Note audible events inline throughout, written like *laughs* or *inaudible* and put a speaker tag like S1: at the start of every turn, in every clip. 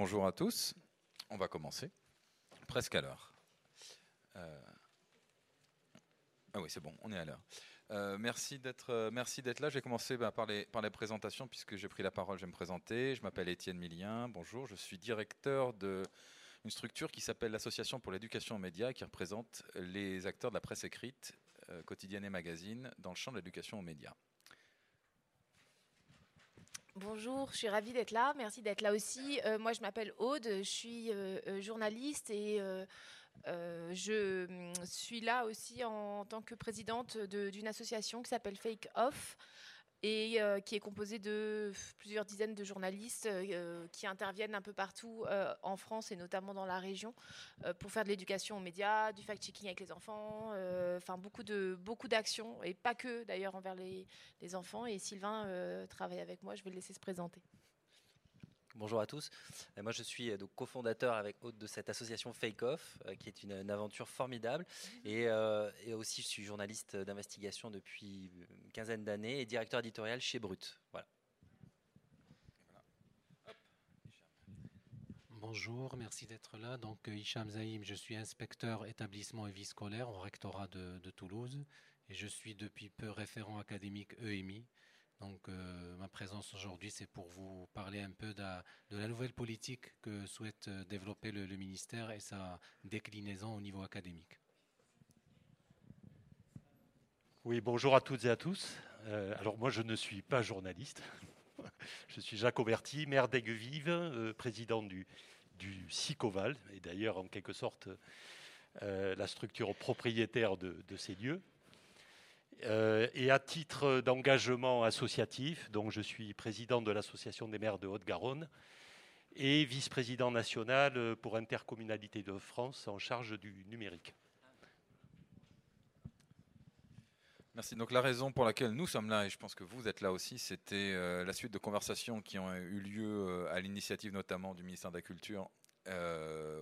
S1: bonjour à tous. On va commencer. Presque à l'heure. Euh, ah oui, c'est bon, on est à l'heure. Euh, merci d'être euh, merci d'être là. Je vais commencer bah, par, les, par les présentations puisque j'ai pris la parole. Je vais me présenter. Je m'appelle Étienne Millien. Bonjour. Je suis directeur de une structure qui s'appelle l'Association pour l'éducation aux médias qui représente les acteurs de la presse écrite, quotidienne et magazine dans le champ de l'éducation aux médias.
S2: Bonjour, je suis ravie d'être là. Merci d'être là aussi. moi, je m'appelle Aude, je suis journaliste et euh, je mm, suis là aussi en, tant que présidente d'une association qui s'appelle Fake Off et euh, qui est composée de plusieurs dizaines de journalistes euh, qui interviennent un peu partout en France et notamment dans la région pour faire de l'éducation aux médias, du fact-checking avec les enfants, enfin beaucoup de beaucoup d'actions et pas que d'ailleurs envers les, les, enfants. Et Sylvain travaille avec moi, je vais le laisser se présenter.
S3: Bonjour à tous. Euh, moi, je suis euh, cofondateur avec Haute de cette association Fake Off, euh, qui est une, aventure formidable. Et, aussi, je suis journaliste d'investigation depuis une quinzaine d'années et directeur éditorial chez Brut. Voilà.
S4: Bonjour, merci d'être là. Donc, Hicham Zaïm, je suis inspecteur établissement et vie scolaire au rectorat de, de Toulouse. Et je suis depuis peu référent académique EMI, donc euh, ma présence aujourd'hui, c'est pour vous parler un peu de, la nouvelle politique que souhaite euh, développer le, ministère et sa déclinaison au niveau académique.
S5: Oui, bonjour à toutes et à tous. Euh, alors moi, je ne suis pas journaliste. *laughs* je suis Jacques Auberti, maire d'Aiguevive, président du, du SICOVAL, et d'ailleurs en quelque sorte la structure propriétaire de ces lieux. Euh, et à titre d'engagement associatif, donc je suis président de l'Association des maires de Haute-Garonne et vice-président national pour Intercommunalité de France en charge du numérique.
S1: Merci. Donc la raison pour laquelle nous sommes là, et je pense que vous êtes là aussi, c'était euh, la suite de conversations qui ont eu lieu euh, à l'initiative notamment du ministère de la Culture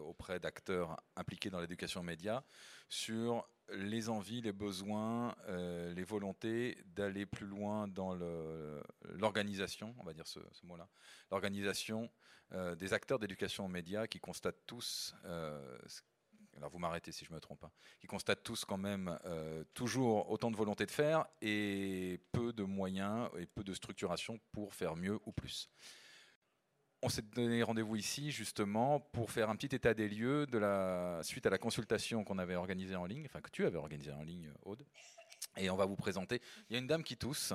S1: auprès d'acteurs impliqués dans l'éducation média sur les envies, les besoins, euh, les volontés d'aller plus loin dans l'organisation, on va dire ce, mot-là, l'organisation euh, des acteurs d'éducation aux médias qui constatent tous, euh, alors vous m'arrêtez si je me trompe, hein, qui constatent tous quand même toujours autant de volonté de faire et peu de moyens et peu de structuration pour faire mieux ou plus. On s'est donné rendez-vous ici justement pour faire un petit état des lieux de la suite à la consultation qu'on avait organisée en ligne, enfin que tu avais organisée en ligne, Aude. Et on va vous présenter. Il y a une dame qui tousse.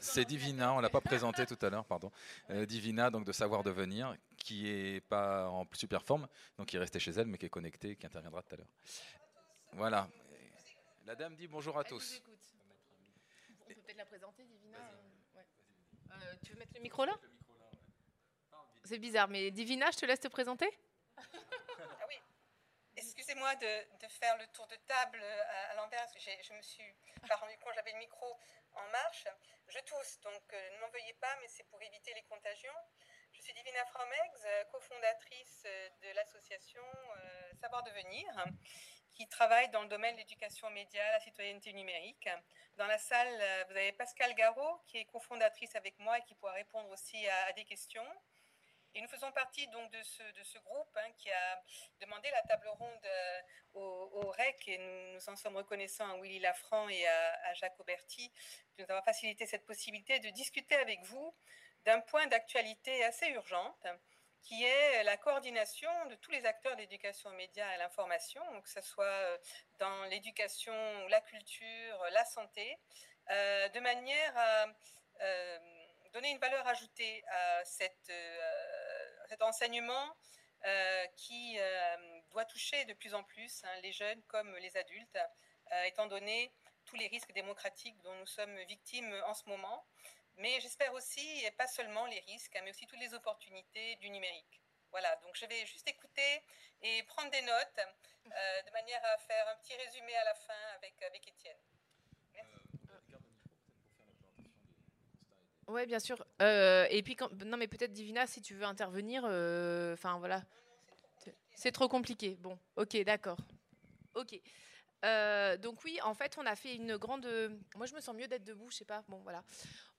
S1: C'est Divina, on l'a pas présentée tout à l'heure, pardon. Euh, Divina, donc de savoir devenir, qui est pas en super forme, donc qui est restée chez elle, mais qui est connectée, qui interviendra tout à l'heure. Voilà. La dame dit bonjour à tous.
S2: On peut peut-être la présenter, Divina. Euh, tu veux mettre le micro là? C'est bizarre, mais Divina, je te laisse te présenter
S6: Ah oui. Excusez-moi de, faire le tour de table euh, à, l'envers, parce que je me suis pas rendu compte, j'avais le micro en marche. Je tousse, donc euh, ne m'en veuillez pas, mais c'est pour éviter les contagions. Je suis Divina Fromex, euh, cofondatrice de l'association Savoir Devenir, qui travaille dans le domaine de l'éducation média, la citoyenneté numérique. Dans la salle, vous avez Pascal Garot, qui est cofondatrice avec moi et qui pourra répondre aussi à des questions. Et nous faisons partie donc de ce, de ce groupe hein, qui a demandé la table ronde euh, au, REC et nous, en sommes reconnaissants à Willy Lafranc et à, Jacques Auberti de nous avoir facilité cette possibilité de discuter avec vous d'un point d'actualité assez urgente qui est la coordination de tous les acteurs de l'éducation aux médias et à l'information, que ce soit euh, dans l'éducation, la culture, la santé, euh, de manière à donner une valeur ajoutée à cette cet enseignement euh, qui euh, doit toucher de plus en plus hein, les jeunes comme les adultes, euh, étant donné tous les risques démocratiques dont nous sommes victimes en ce moment. Mais j'espère aussi, et pas seulement les risques, hein, mais aussi toutes les opportunités du numérique. Voilà, donc je vais juste écouter et prendre des notes de manière à faire un petit résumé à la fin avec, avec Étienne.
S2: Oui, bien sûr. Euh, et puis, non, mais peut-être Divina, si tu veux intervenir, euh, enfin voilà. C'est trop compliqué. Bon, ok, d'accord. Ok. Euh, donc oui, en fait, on a fait une grande. Moi, je me sens mieux d'être debout. Je sais pas. Bon, voilà.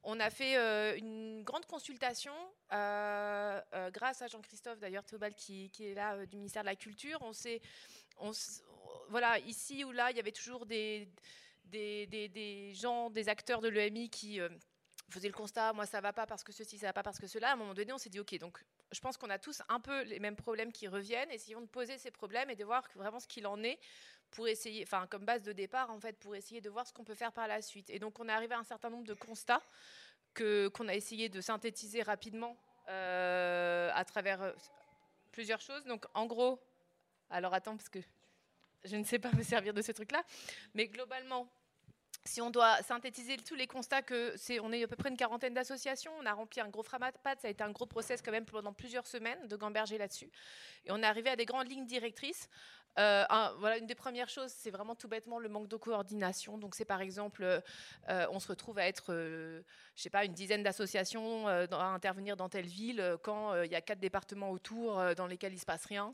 S2: On a fait une grande consultation grâce à Jean-Christophe d'ailleurs Théobald qui, qui, est là du ministère de la Culture. On s'est, on, voilà, ici ou là, il y avait toujours des des, des, des gens, des acteurs de l'EMI qui faisaient le constat. Moi, ça va pas parce que ceci, ça va pas parce que cela. À un moment donné, on s'est dit ok, donc je pense qu'on a tous un peu les mêmes problèmes qui reviennent. Essayons de poser ces problèmes et de voir vraiment ce qu'il en est pour essayer, enfin comme base de départ en fait, pour essayer de voir ce qu'on peut faire par la suite. Et donc on est arrivé à un certain nombre de constats que qu'on a essayé de synthétiser rapidement euh, à travers euh, plusieurs choses. Donc en gros, alors attends parce que je ne sais pas me servir de ce truc-là, mais globalement, si on doit synthétiser tous les constats que c'est, on est à peu près une quarantaine d'associations, on a rempli un gros framapat, ça a été un gros process quand même pendant plusieurs semaines de gamberger là-dessus, et on est arrivé à des grandes lignes directrices. Euh, voilà, une des premières choses, c'est vraiment tout bêtement le manque de coordination. Donc, c'est par exemple, euh, on se retrouve à être, euh, je sais pas, une dizaine d'associations à intervenir dans telle ville quand il y a quatre départements autour dans lesquels il se passe rien.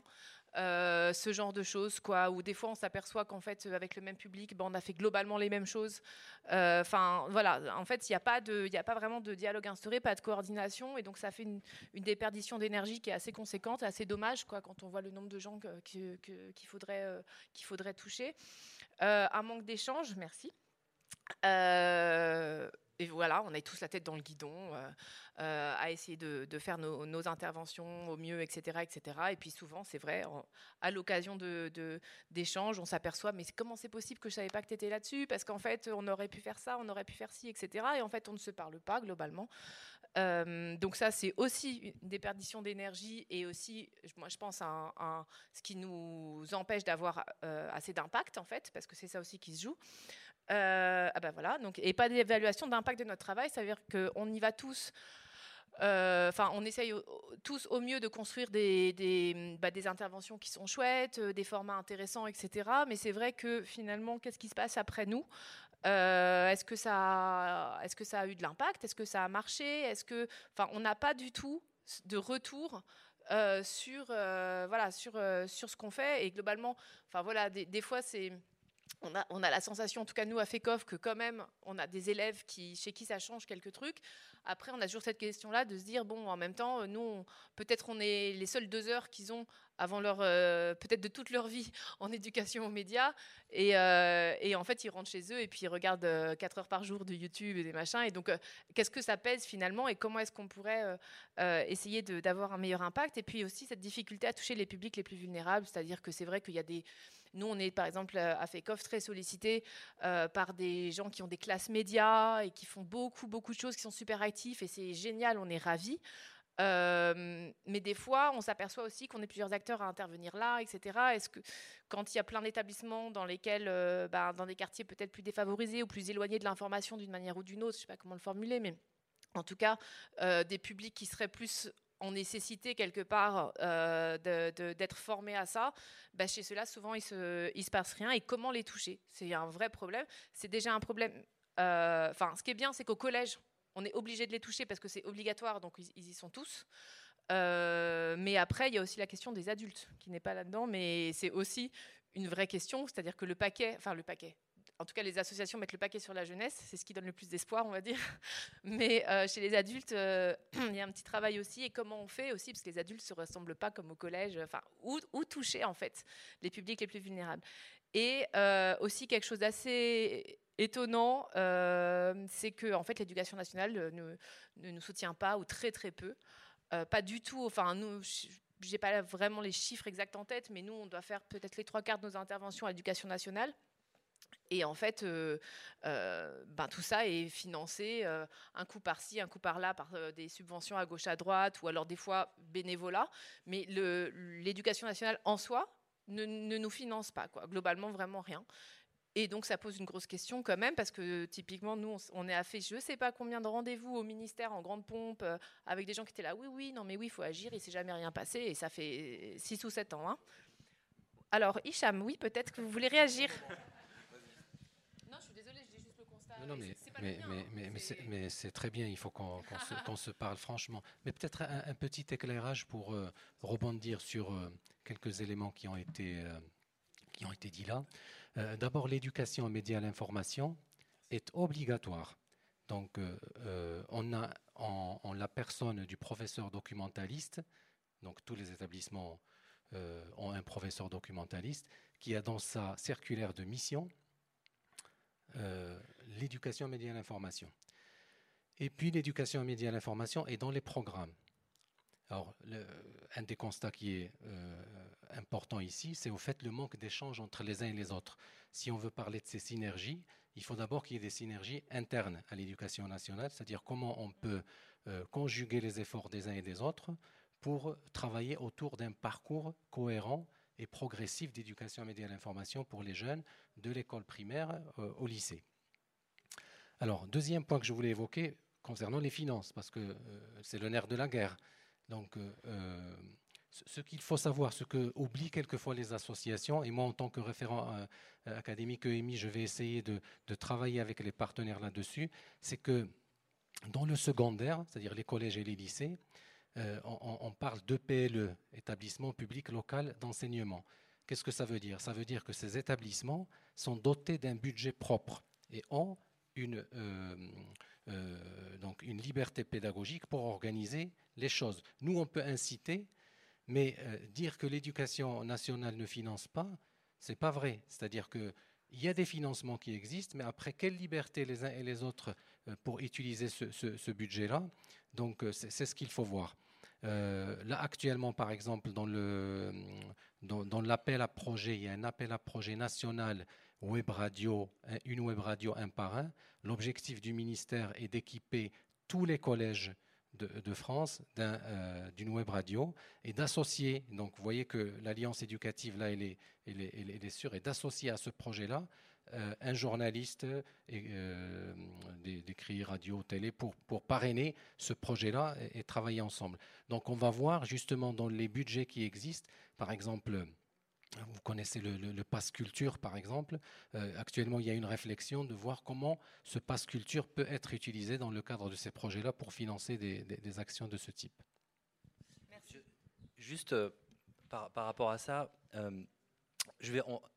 S2: Euh, ce genre de choses, quoi. Ou des fois, on s'aperçoit qu'en fait, avec le même public, ben, on a fait globalement les mêmes choses. Euh, enfin, voilà. En fait, il n'y a pas a pas vraiment de dialogue instauré, pas de coordination, et donc ça fait une, déperdition d'énergie qui est assez conséquente, assez dommage, quoi, quand on voit le nombre de gens qu'il faudrait, euh, qu'il faudrait toucher. un manque d'échange, merci et voilà, on est tous la tête dans le guidon euh, euh, à essayer de, faire nos, interventions au mieux, etc. etc. Et puis souvent, c'est vrai, à l'occasion d'échanges, on s'aperçoit, mais comment c'est possible que je ne savais pas que tu étais là-dessus? Parce qu'en fait, on aurait pu faire ça, on aurait pu faire ci, etc. Et en fait, on ne se parle pas globalement. Euh, donc ça, c'est aussi une déperdition d'énergie et aussi, moi, je pense, à, ce qui nous empêche d'avoir assez d'impact, en fait, parce que c'est ça aussi qui se joue. Euh, ah ben voilà, donc, et pas d'évaluation d'impact de notre travail, ça veut dire qu'on y va tous. Euh, enfin, on essaye tous au mieux de construire des, des, bah, des, interventions qui sont chouettes, euh, des formats intéressants, etc. Mais c'est vrai que finalement, qu'est-ce qui se passe après nous? Est-ce que ça, est-ce que ça a eu de l'impact? Est-ce que ça a marché? Est-ce que, enfin, on n'a pas du tout de retour sur, voilà, sur, sur ce qu'on fait. Et globalement, enfin voilà, des fois c'est on a, la sensation, en tout cas nous à FECOF, que quand même on a des élèves qui, chez qui ça change quelques trucs. Après, on a toujours cette question-là de se dire bon, en même temps, nous, peut-être on est les seules deux heures qu'ils ont avant leur, euh, peut-être de toute leur vie *laughs* en éducation aux médias, et, euh, et, en fait ils rentrent chez eux et puis ils regardent euh, quatre heures par jour de YouTube et des machins. Et donc, qu'est-ce que ça pèse finalement et comment est-ce qu'on pourrait essayer d'avoir un meilleur impact? Et puis aussi cette difficulté à toucher les publics les plus vulnérables, c'est-à-dire que c'est vrai qu'il y a des nous, on est par exemple à FECOF très sollicité euh, par des gens qui ont des classes médias et qui font beaucoup, beaucoup de choses, qui sont super actifs et c'est génial, on est ravis. Euh, mais des fois, on s'aperçoit aussi qu'on est plusieurs acteurs à intervenir là, etc. Est-ce que quand il y a plein d'établissements dans lesquels, euh, ben, dans des quartiers peut-être plus défavorisés ou plus éloignés de l'information d'une manière ou d'une autre, je ne sais pas comment le formuler, mais en tout cas, des publics qui seraient plus en nécessité quelque part euh, d'être formé à ça, bah, chez ceux-là, souvent, il se, il se passe rien. Et comment les toucher? C'est un vrai problème. C'est déjà un problème. Euh, enfin, ce qui est bien, c'est qu'au collège, on est obligé de les toucher parce que c'est obligatoire, donc ils, y sont tous. Euh, mais après, il y a aussi la question des adultes qui n'est pas là-dedans, mais c'est aussi une vraie question, c'est-à-dire que le paquet, enfin le paquet, en tout cas, les associations mettent le paquet sur la jeunesse, c'est ce qui donne le plus d'espoir, on va dire. *laughs* Mais euh, chez les adultes, euh, *clears throat* il y a un petit travail aussi. Et comment on fait aussi, parce que les adultes ne se ressemblent pas comme au collège, enfin, où, toucher en fait les publics les plus vulnérables. Et euh, aussi quelque chose d'assez étonnant, c'est que en fait, l'éducation nationale ne, nous soutient pas ou très très peu, pas du tout. Enfin, nous j'ai pas vraiment les chiffres exacts en tête, mais nous, on doit faire peut-être les trois quarts de nos interventions à l'éducation nationale. Et en fait, euh, euh, ben, tout ça est financé euh, un coup par-ci, un coup par-là, par des subventions à gauche, à droite, ou alors des fois bénévolat. Mais l'éducation nationale en soi ne, nous finance pas, quoi. globalement, vraiment rien. Et donc, ça pose une grosse question quand même, parce que typiquement, nous, on, est à fait je ne sais pas combien de rendez-vous au ministère en grande pompe, avec des gens qui étaient là, oui, oui, non, mais oui, il faut agir, il ne s'est jamais rien passé, et ça fait 6 ou 7 ans. Hein. Alors, Hicham, oui, peut-être que vous voulez réagir
S4: non, mais, mais, mais, c'est très bien, il faut qu'on se, parle franchement. Mais peut-être un, petit éclairage pour euh, rebondir sur euh, quelques éléments qui ont été, euh, qui ont été dits là. D'abord, l'éducation aux médias à l'information est obligatoire. Donc, on a en, la personne du professeur documentaliste, donc tous les établissements ont un professeur documentaliste, qui a dans sa circulaire de mission l'éducation aux médias à l'information. Et puis l'éducation aux médias à l'information est dans les programmes. Alors, un des constats qui est euh, important ici, c'est au fait le manque d'échange entre les uns et les autres. Si on veut parler de ces synergies, il faut d'abord qu'il y ait des synergies internes à l'éducation nationale, c'est-à-dire comment on peut euh, conjuguer les efforts des uns et des autres pour travailler autour d'un parcours cohérent et progressif d'éducation aux médias à l'information pour les jeunes de l'école primaire euh, au lycée. Alors, deuxième point que je voulais évoquer, concernant les finances, parce que euh, c'est le nerf de la guerre. Donc, euh, ce qu'il faut savoir, ce que oublient quelquefois les associations, et moi en tant que référent académique EMI, je vais essayer de, travailler avec les partenaires là-dessus, c'est que dans le secondaire, c'est-à-dire les collèges et les lycées, on, on, parle d'EPLE, établissement public local d'enseignement. Qu'est-ce que ça veut dire? Ça veut dire que ces établissements sont dotés d'un budget propre et ont une, euh, donc une liberté pédagogique pour organiser les choses. Nous, on peut inciter, mais euh, dire que l'éducation nationale ne finance pas, c'est pas vrai. C'est-à-dire qu'il y a des financements qui existent, mais après, quelle liberté les uns et les autres euh, pour utiliser ce, budget-là Donc, c'est ce qu'il faut voir. là, actuellement, par exemple, dans, le, dans l'appel à projet, il y a un appel à projet national web radio, une web radio un par un. L'objectif du ministère est d'équiper tous les collèges de, France euh, d'une web radio et d'associer, donc vous voyez que l'alliance éducative, là, elle est, elle est, sûre, et d'associer à ce projet-là euh, un journaliste et, euh, des, radio, télé, pour, pour parrainer ce projet-là et, travailler ensemble. Donc on va voir justement dans les budgets qui existent, par exemple vous connaissez le, le, pass culture, par exemple. Euh, actuellement, il y a une réflexion de voir comment ce pass culture peut être utilisé dans le cadre de ces projets-là pour financer des, actions de ce type.
S3: Merci. Juste euh, par, rapport à ça, euh,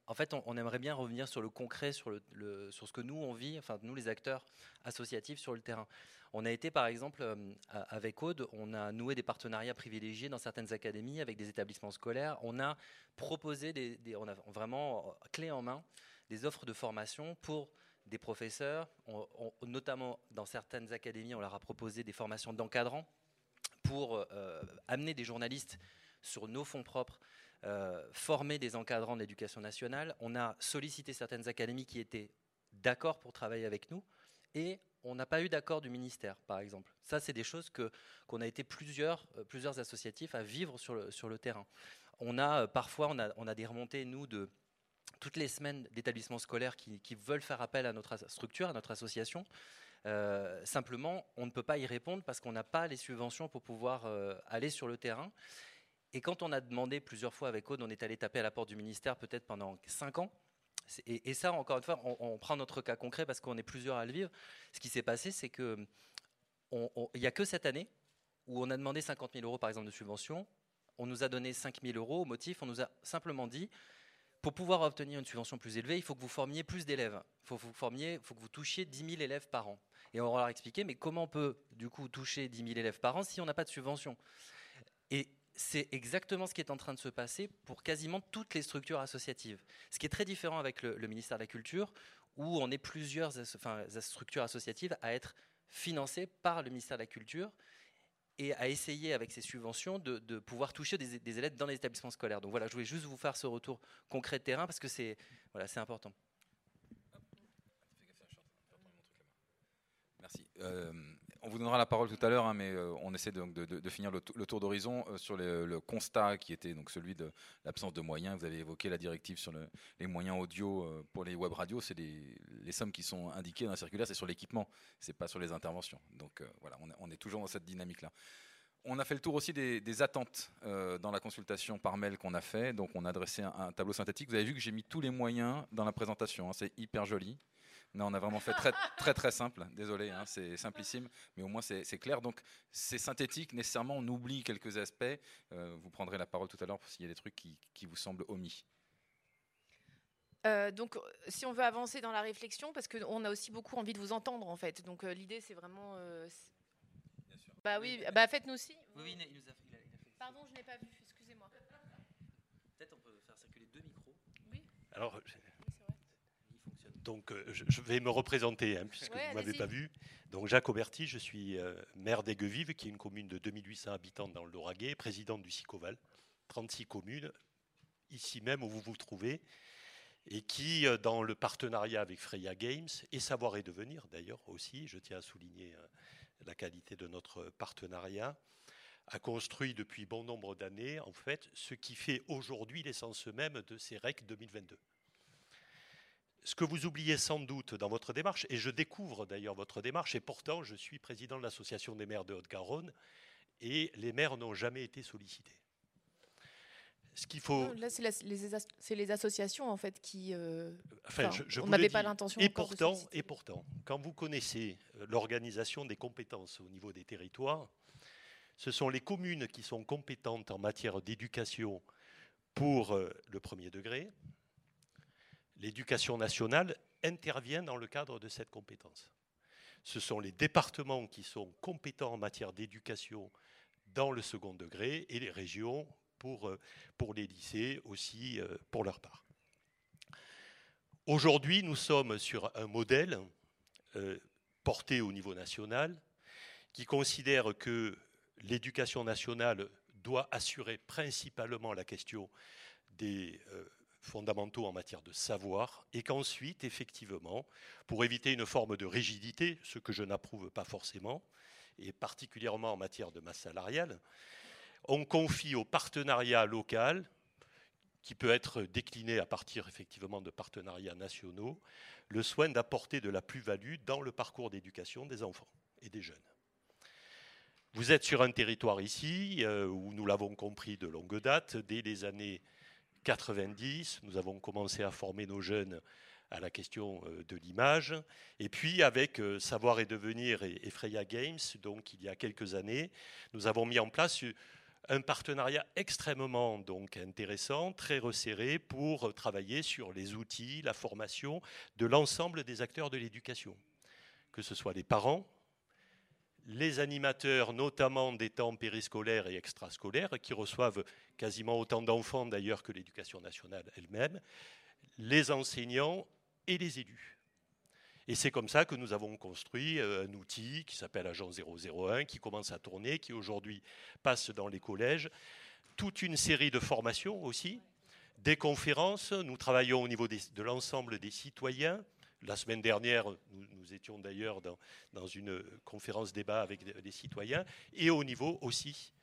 S3: en fait, on, aimerait bien revenir sur le concret, sur ce que nous, on vit, enfin, nous, les acteurs associatifs sur le terrain. On a été, par exemple, euh, avec Aude, on a noué des partenariats privilégiés dans certaines académies avec des établissements scolaires. On a proposé, des, on a vraiment euh, clé en main, des offres de formation pour des professeurs. notamment dans certaines académies, on leur a proposé des formations d'encadrants pour euh, amener des journalistes sur nos fonds propres, former des encadrants de l'éducation nationale. On a sollicité certaines académies qui étaient d'accord pour travailler avec nous et on n'a pas eu d'accord du ministère, par exemple. Ça, c'est des choses que qu'on a été plusieurs, euh, plusieurs associatifs à vivre sur le, sur le terrain. On a euh, parfois, on a, on a des remontées, nous, de toutes les semaines d'établissements scolaires qui, veulent faire appel à notre structure, à notre association. Euh, simplement, on ne peut pas y répondre parce qu'on n'a pas les subventions pour pouvoir aller sur le terrain. Et quand on a demandé plusieurs fois avec Aude, on est allé taper à la porte du ministère peut-être pendant cinq ans et, ça, encore une fois, on, prend notre cas concret parce qu'on est plusieurs à le vivre. Ce qui s'est passé, c'est que il n'y a que cette année où on a demandé 50 000 euros, par exemple, de subvention. On nous a donné 5 000 euros au motif. On nous a simplement dit, pour pouvoir obtenir une subvention plus élevée, il faut que vous formiez plus d'élèves. Il faut, vous formiez, faut que vous touchiez 10 000 élèves par an. Et on leur expliquer, mais comment on peut, du coup, toucher 10 000 élèves par an si on n'a pas de subvention? C'est exactement ce qui est en train de se passer pour quasiment toutes les structures associatives. Ce qui est très différent avec le, ministère de la Culture, où on est plusieurs structures associatives à être financées par le ministère de la Culture et à essayer avec ces subventions de, pouvoir toucher des, élèves dans les établissements scolaires. Donc voilà, je voulais juste vous faire ce retour concret de terrain parce que c'est voilà, important.
S1: Merci. Euh, on vous donnera la parole tout à l'heure, hein, mais euh, on essaie donc de, finir le, tour d'horizon euh, sur le constat qui était donc celui de l'absence de moyens. Vous avez évoqué la directive sur les moyens audio euh, pour les web radios. C'est les sommes qui sont indiquées dans la circulaire, c'est sur l'équipement, c'est pas sur les interventions. Donc voilà, on, est toujours dans cette dynamique-là. On a fait le tour aussi des, attentes dans la consultation par mail qu'on a fait. Donc, on a dressé un, tableau synthétique. Vous avez vu que j'ai mis tous les moyens dans la présentation. Hein. c'est hyper joli. Non, on a vraiment fait très très très simple. Désolé, hein, c'est simplissime, mais au moins c'est clair. Donc c'est synthétique. Nécessairement, on oublie quelques aspects. Euh, vous prendrez la parole tout à l'heure s'il y a des trucs qui, vous semblent omis.
S2: Euh, donc, si on veut avancer dans la réflexion, parce qu'on a aussi beaucoup envie de vous entendre, en fait. Donc, euh, l'idée, c'est vraiment. euh, c'est- bah oui, bah faites-nous aussi.
S3: Oui, oui, il nous a- il a- il a fait-
S2: Pardon, je n'ai pas vu. Excusez-moi.
S3: Peut-être on peut faire circuler deux micros.
S5: Alors,
S2: Oui,
S3: fonctionne.
S5: Donc, euh, je, vais me représenter, hein, puisque
S2: Ouais,
S5: vous ne m'avez pas vu. Donc, Jacques Auberti, je suis euh, maire d'Aiguevive, qui est une commune de 2800 habitants dans le Lauragais, président du SICOVAL, 36 communes, ici même où vous vous trouvez, et qui, euh, dans le partenariat avec Freya Games, et Savoir et Devenir d'ailleurs aussi, je tiens à souligner euh, la qualité de notre partenariat, a construit depuis bon nombre d'années, en fait, ce qui fait aujourd'hui l'essence même de ces REC 2022. Ce que vous oubliez sans doute dans votre démarche, et je découvre d'ailleurs votre démarche, et pourtant je suis président de l'Association des maires de Haute-Garonne, et les maires n'ont jamais été sollicités. Ce qu'il faut.
S2: Non, Là, c'est les, as- c'est les associations, en fait, qui. euh,
S5: Enfin, je- je
S2: on n'avait pas l'intention.
S5: Et
S2: de
S5: pourtant,
S2: solliciter.
S5: et pourtant, quand vous connaissez euh, l'organisation des compétences au niveau des territoires, ce sont les communes qui sont compétentes en matière d'éducation pour euh, le premier degré. L'éducation nationale intervient dans le cadre de cette compétence. Ce sont les départements qui sont compétents en matière d'éducation dans le second degré et les régions pour, euh, les lycées aussi euh, pour leur part. Aujourd'hui, nous sommes sur un modèle euh, porté au niveau national qui considère que l'éducation nationale doit assurer principalement la question des fondamentaux en matière de savoir et qu'ensuite, effectivement, pour éviter une forme de rigidité, ce que je n'approuve pas forcément, et particulièrement en matière de masse salariale, on confie au partenariat local qui peut être décliné à partir effectivement de partenariats nationaux, le soin d'apporter de la plus-value dans le parcours d'éducation des enfants et des jeunes. Vous êtes sur un territoire ici euh, où nous l'avons compris de longue date, dès les années 90, nous avons commencé à former nos jeunes à la question euh, de l'image. Et puis avec euh, Savoir et Devenir et, Freya Games, donc il y a quelques années, nous avons mis en place un partenariat extrêmement intéressant, très resserré pour travailler sur les outils, la formation de l'ensemble des acteurs de l'éducation, que ce soit les parents, les animateurs, notamment des temps périscolaires et extrascolaires, qui reçoivent quasiment autant d'enfants d'ailleurs que l'éducation nationale elle-même, les enseignants et les élus. Et c'est comme ça que nous avons construit euh, un outil qui s'appelle Agent 001, qui commence à tourner, qui aujourd'hui passe dans les collèges. Toute une série de formations aussi, des conférences. Nous travaillons au niveau de l'ensemble des citoyens. La semaine dernière, nous, étions d'ailleurs dans, une conférence débat avec des- citoyens, et au niveau aussi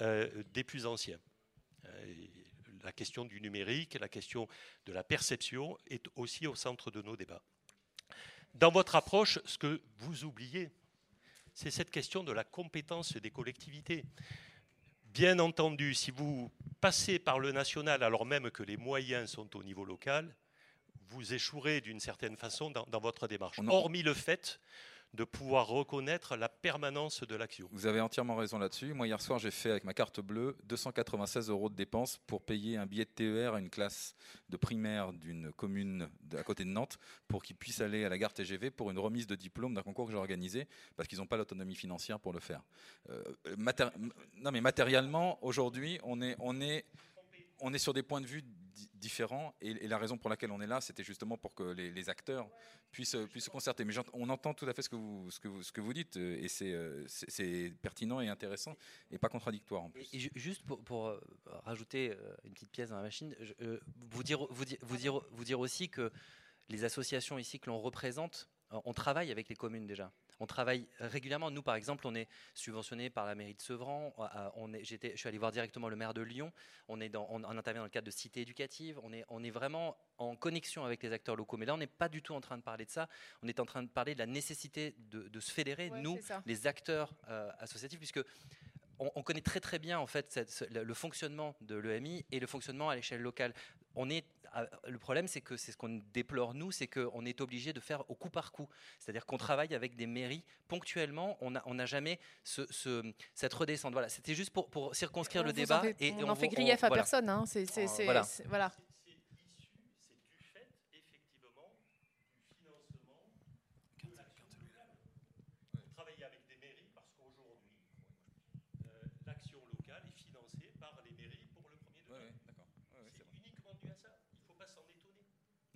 S5: euh, des plus anciens. Euh, la question du numérique, la question de la perception est aussi au centre de nos débats. Dans votre approche, ce que vous oubliez, c'est cette question de la compétence des collectivités. Bien entendu, si vous passez par le national alors même que les moyens sont au niveau local, vous échouerez d'une certaine façon dans, dans votre démarche.
S1: En-
S5: Hormis le fait de pouvoir reconnaître la permanence de l'action.
S1: Vous avez entièrement raison là-dessus. Moi, hier soir, j'ai fait avec ma carte bleue 296 euros de dépenses pour payer un billet de TER à une classe de primaire d'une commune à côté de Nantes pour qu'ils puissent aller à la gare TGV pour une remise de diplôme d'un concours que j'ai organisé parce qu'ils n'ont pas l'autonomie financière pour le faire. Euh, non, mais matériellement, aujourd'hui, on est, on est, on est sur des points de vue différents et, la raison pour laquelle on est là, c'était justement pour que les, acteurs puissent, puissent se concerter. Mais on entend tout à fait ce que vous, ce que vous, ce que vous dites euh, et c'est, euh, c'est pertinent et intéressant et pas contradictoire en plus.
S3: Juste pour, pour, euh, rajouter une petite pièce dans la machine, vous, dire, vous, dire, vous, dire, vous dire aussi que les associations ici que l'on représente, on travaille avec les communes déjà. On travaille régulièrement. Nous, par exemple, on est subventionné par la mairie de Sevran. Euh, euh, On est, je suis allé voir directement le maire de Lyon. On, est dans, on, on intervient dans le cadre de cités éducatives. On est, on est vraiment en connexion avec les acteurs locaux. Mais là, on n'est pas du tout en train de parler de ça. On est en train de parler de la nécessité de, de se fédérer,
S2: Ouais,
S3: nous, les acteurs euh, associatifs, puisque on, on connaît très très bien en fait cette- le fonctionnement de l'EMI et le fonctionnement à l'échelle locale. On est, à- le problème, c'est que c'est ce qu'on déplore nous, c'est qu'on est obligé de faire au coup par coup. C'est-à-dire qu'on travaille avec des mairies ponctuellement. On n'a on n'a jamais ce, ce- cette redescente. Voilà, c'était juste pour, pour circonscrire
S2: On
S3: le débat.
S2: fait-
S3: et
S2: on n'en fait grief à
S3: voilà.
S2: personne. hein. C'est, c'est-
S3: Euh, voilà.
S2: C'est
S5: issu, c'est du fait financé par les mairies pour le premier degré.
S1: Ouais, ouais, d'accord. Ouais, ouais, c'est
S5: c'est
S1: vrai.
S5: uniquement dû à ça. Il ne faut pas s'en étonner.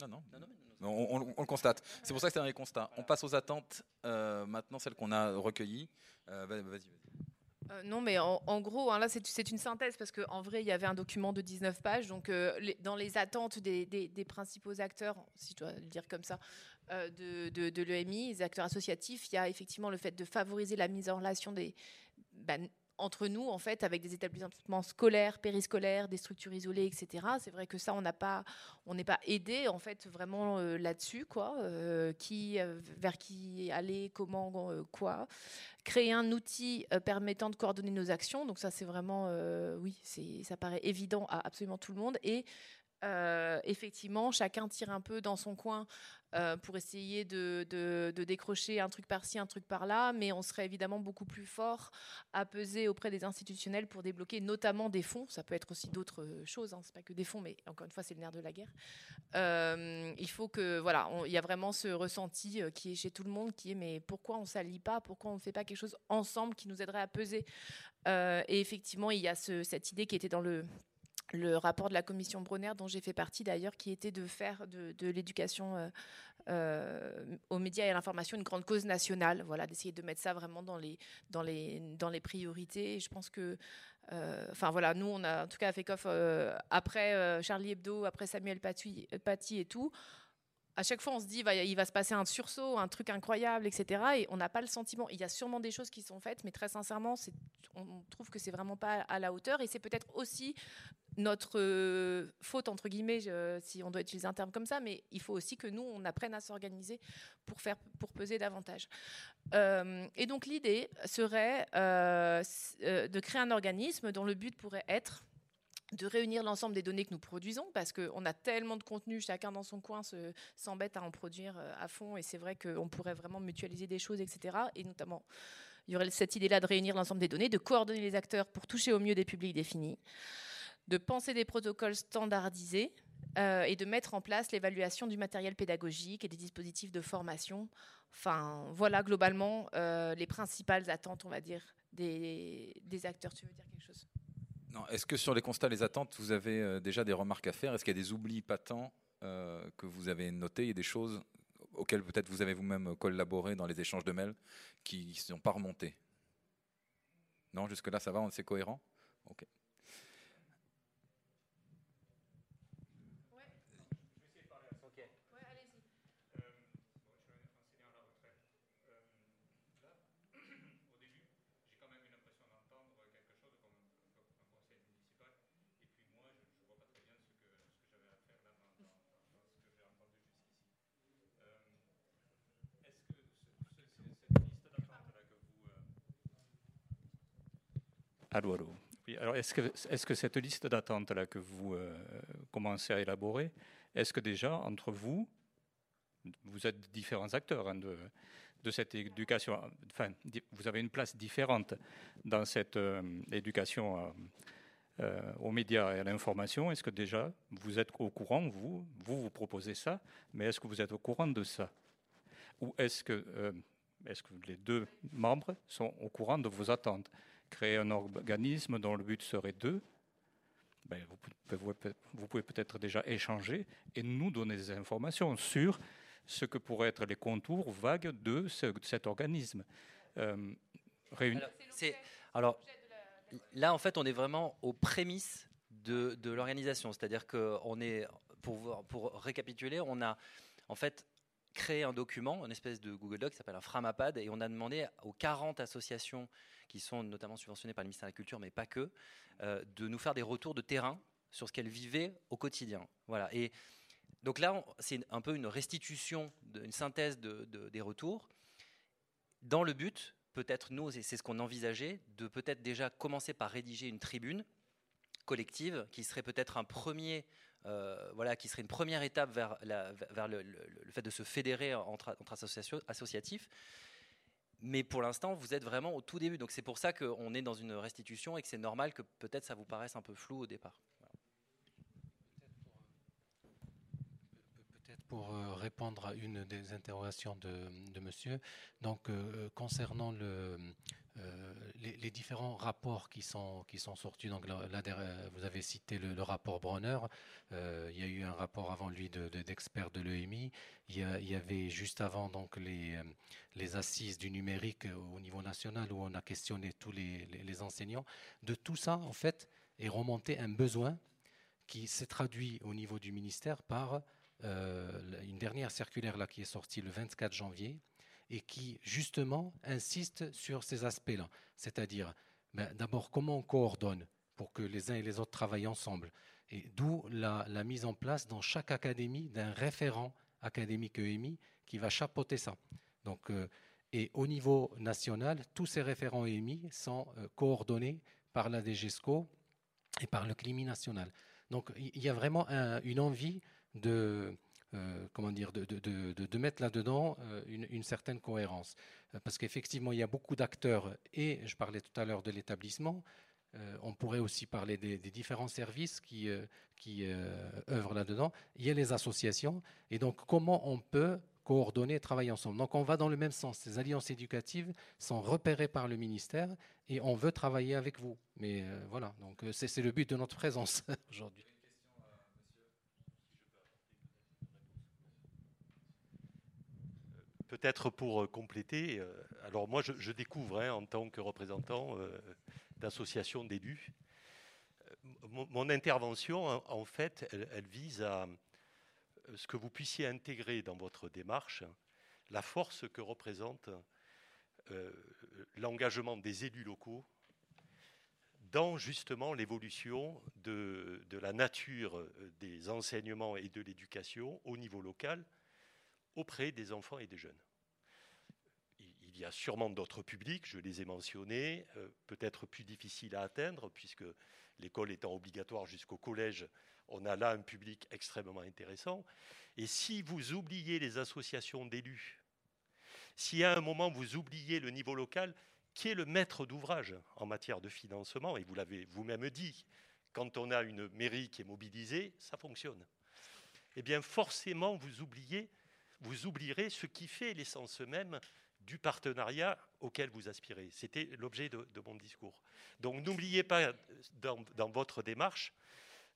S1: Non, non.
S3: Non, non, mais non, non,
S1: On, on- on le constate. C'est pour ça que c'est dans les constats. On passe aux attentes. euh, maintenant, celles qu'on a recueillies. Euh, vas- vas-y, vas-y.
S2: Euh, non, mais en, en gros, hein, là, c'est c'est une synthèse parce qu'en vrai, il y avait un document de 19 pages. Donc, euh, les- dans les attentes des, des- des principaux acteurs, si je dois le dire comme ça, euh, de, de, de l'EMI, les acteurs associatifs, il y a effectivement le fait de favoriser la mise en relation des, ben, entre nous, en fait, avec des établissements scolaires, périscolaires, des structures isolées, etc. C'est vrai que ça, on n'a pas, on n'est pas aidé, en fait, vraiment euh, là-dessus, quoi. Euh, qui, euh, vers qui aller, comment, quoi créer un outil permettant de coordonner nos actions. Donc ça, c'est vraiment, oui, c'est, ça paraît évident à absolument tout le monde. Et euh, effectivement, chacun tire un peu dans son coin euh, pour essayer de, décrocher un truc par-ci, un truc par-là, mais on serait évidemment beaucoup plus fort à peser auprès des institutionnels pour débloquer notamment des fonds. Ça peut être aussi d'autres euh, choses, hein, c'est pas que des fonds, mais encore une fois, c'est le nerf de la guerre. Il faut que, voilà, il y a vraiment ce ressenti qui est chez tout le monde, qui est mais pourquoi on s'allie pas, pourquoi on ne fait pas quelque chose ensemble qui nous aiderait à peser? Et effectivement, il y a ce- cette idée qui était dans le le rapport de la commission Bronner, dont j'ai fait partie d'ailleurs, qui était de faire de, l'éducation euh, euh, aux médias et à l'information une grande cause nationale. Voilà, d'essayer de mettre ça vraiment dans les, dans les, dans les priorités. Et je pense que, euh, enfin voilà, nous, on a en tout cas à FECOF, après Charlie Hebdo, après Samuel Paty et tout, à chaque fois, on se dit, va- il va se passer un sursaut, un truc incroyable, etc. Et on n'a pas le sentiment. Il y a sûrement des choses qui sont faites, mais très sincèrement, on trouve que c'est vraiment pas à la hauteur. Et c'est peut-être aussi notre euh, faute, entre guillemets, si on doit utiliser un terme comme ça, mais il faut aussi que nous, on apprenne à s'organiser pour, faire, pour peser davantage. Euh, et donc, l'idée serait euh, de créer un organisme dont le but pourrait être de réunir l'ensemble des données que nous produisons, parce qu'on a tellement de contenu, chacun dans son coin se- s'embête à en produire euh, à fond, et c'est vrai qu'on pourrait vraiment mutualiser des choses, etc. Et notamment, il y aurait cette idée-là de réunir l'ensemble des données, de coordonner les acteurs pour toucher au mieux des publics définis, de penser des protocoles standardisés, euh, et de mettre en place l'évaluation du matériel pédagogique et des dispositifs de formation. Enfin, voilà globalement euh, les principales attentes, on va dire, des, des acteurs. Tu veux dire quelque chose?
S1: Est-ce que sur les constats, les attentes, vous avez euh, déjà des remarques à faire? Est-ce qu'il y a des oublis patents euh, que vous avez notés? Il y a des choses auxquelles peut-être vous avez vous-même collaboré dans les échanges de mails qui ne sont pas remontés? Non, jusque-là, ça va, c'est cohérent? Ok.
S7: Alors est-ce que, est que cette liste d'attente que vous euh, commencez à élaborer, est-ce que déjà entre vous, vous êtes différents acteurs hein, de, cette éducation, enfin, vous avez une place différente dans cette euh, éducation euh, aux médias et à l'information. Est-ce que déjà vous êtes au courant, vous, vous vous proposez ça, mais est-ce que vous êtes au courant de ça? Ou est-ce que, est-ce que les deux membres sont au courant de vos attentes? Créer un organisme dont le but serait de, ben, vous, pouvez, vous pouvez peut-être déjà échanger et nous donner des informations sur ce que pourraient être les contours vagues de ce- cet organisme. Euh,
S3: Alors, c'est- alors, là, en fait, on est vraiment aux prémices de, de l'organisation. C'est-à-dire que on est, pour, pour récapituler, on a en fait créé un document, une espèce de Google Doc qui s'appelle un Framapad, et on a demandé aux 40 associations qui sont notamment subventionnées par le ministère de la Culture, mais pas que, euh, de nous faire des retours de terrain sur ce qu'elles vivaient au quotidien. Voilà. Et donc là, c'est un peu une restitution, une synthèse de- de- des retours, dans le but, peut-être nous, et c'est ce qu'on envisageait, de peut-être déjà commencer par rédiger une tribune collective qui serait peut-être un premier, voilà, qui serait une première étape vers, le, fait de se fédérer entre, associations, associatifs. Mais pour l'instant, vous êtes vraiment au tout début. Donc c'est pour ça qu'on est dans une restitution et que c'est normal que peut-être ça vous paraisse un peu flou au départ.
S4: Peut-être pour euh, répondre à une des interrogations de, de monsieur. Donc, euh, concernant le, les, différents rapports qui sont, qui sont sortis. Donc vous avez cité le, rapport Bronner. il y a eu un rapport avant lui d'experts de, l'EMI. Il, y avait juste avant donc les, les assises du numérique au niveau national où on a questionné tous les, les enseignants. De tout ça, en fait, est remonté un besoin qui s'est traduit au niveau du ministère par euh, une dernière circulaire là, qui est sortie le 24 janvier et qui justement insiste sur ces aspects-là. C'est-à-dire, ben, d'abord, comment on coordonne pour que les uns et les autres travaillent ensemble. Et d'où la, mise en place dans chaque académie d'un référent académique EMI qui va chapeauter ça. Donc, euh, et au niveau national, tous ces référents EMI sont euh, coordonnés par la DGESCO et par le CLIMI national. Donc il y a vraiment une envie de, euh, comment dire, de, de, de, mettre là-dedans euh, une, certaine cohérence. Euh, parce qu'effectivement, il y a beaucoup d'acteurs, et je parlais tout à l'heure de l'établissement, on pourrait aussi parler des, différents services qui, qui œuvrent là-dedans. Il y a les associations, et donc comment on peut coordonner et travailler ensemble. Donc on va dans le même sens. Ces alliances éducatives sont repérées par le ministère et on veut travailler avec vous. Mais voilà, donc c'est le but de notre présence *laughs* aujourd'hui.
S5: Peut-être pour euh, compléter, euh, alors moi je, découvre hein, en tant que représentant euh, d'associations d'élus. Mon, intervention, en, fait, elle, vise à ce que vous puissiez intégrer dans votre démarche la force que représente l'engagement des élus locaux dans justement l'évolution de, la nature des enseignements et de l'éducation au niveau local, auprès des enfants et des jeunes. Il y a sûrement d'autres publics, je les ai mentionnés, euh, peut-être plus difficiles à atteindre, puisque l'école étant obligatoire jusqu'au collège, on a là un public extrêmement intéressant. Et si vous oubliez les associations d'élus, si à un moment vous oubliez le niveau local, qui est le maître d'ouvrage en matière de financement, et vous l'avez vous-même dit, quand on a une mairie qui est mobilisée, ça fonctionne. Eh bien, forcément, vous oubliez vous oublierez ce qui fait l'essence même du partenariat auquel vous aspirez. C'était l'objet de, mon discours. Donc n'oubliez pas dans, votre démarche,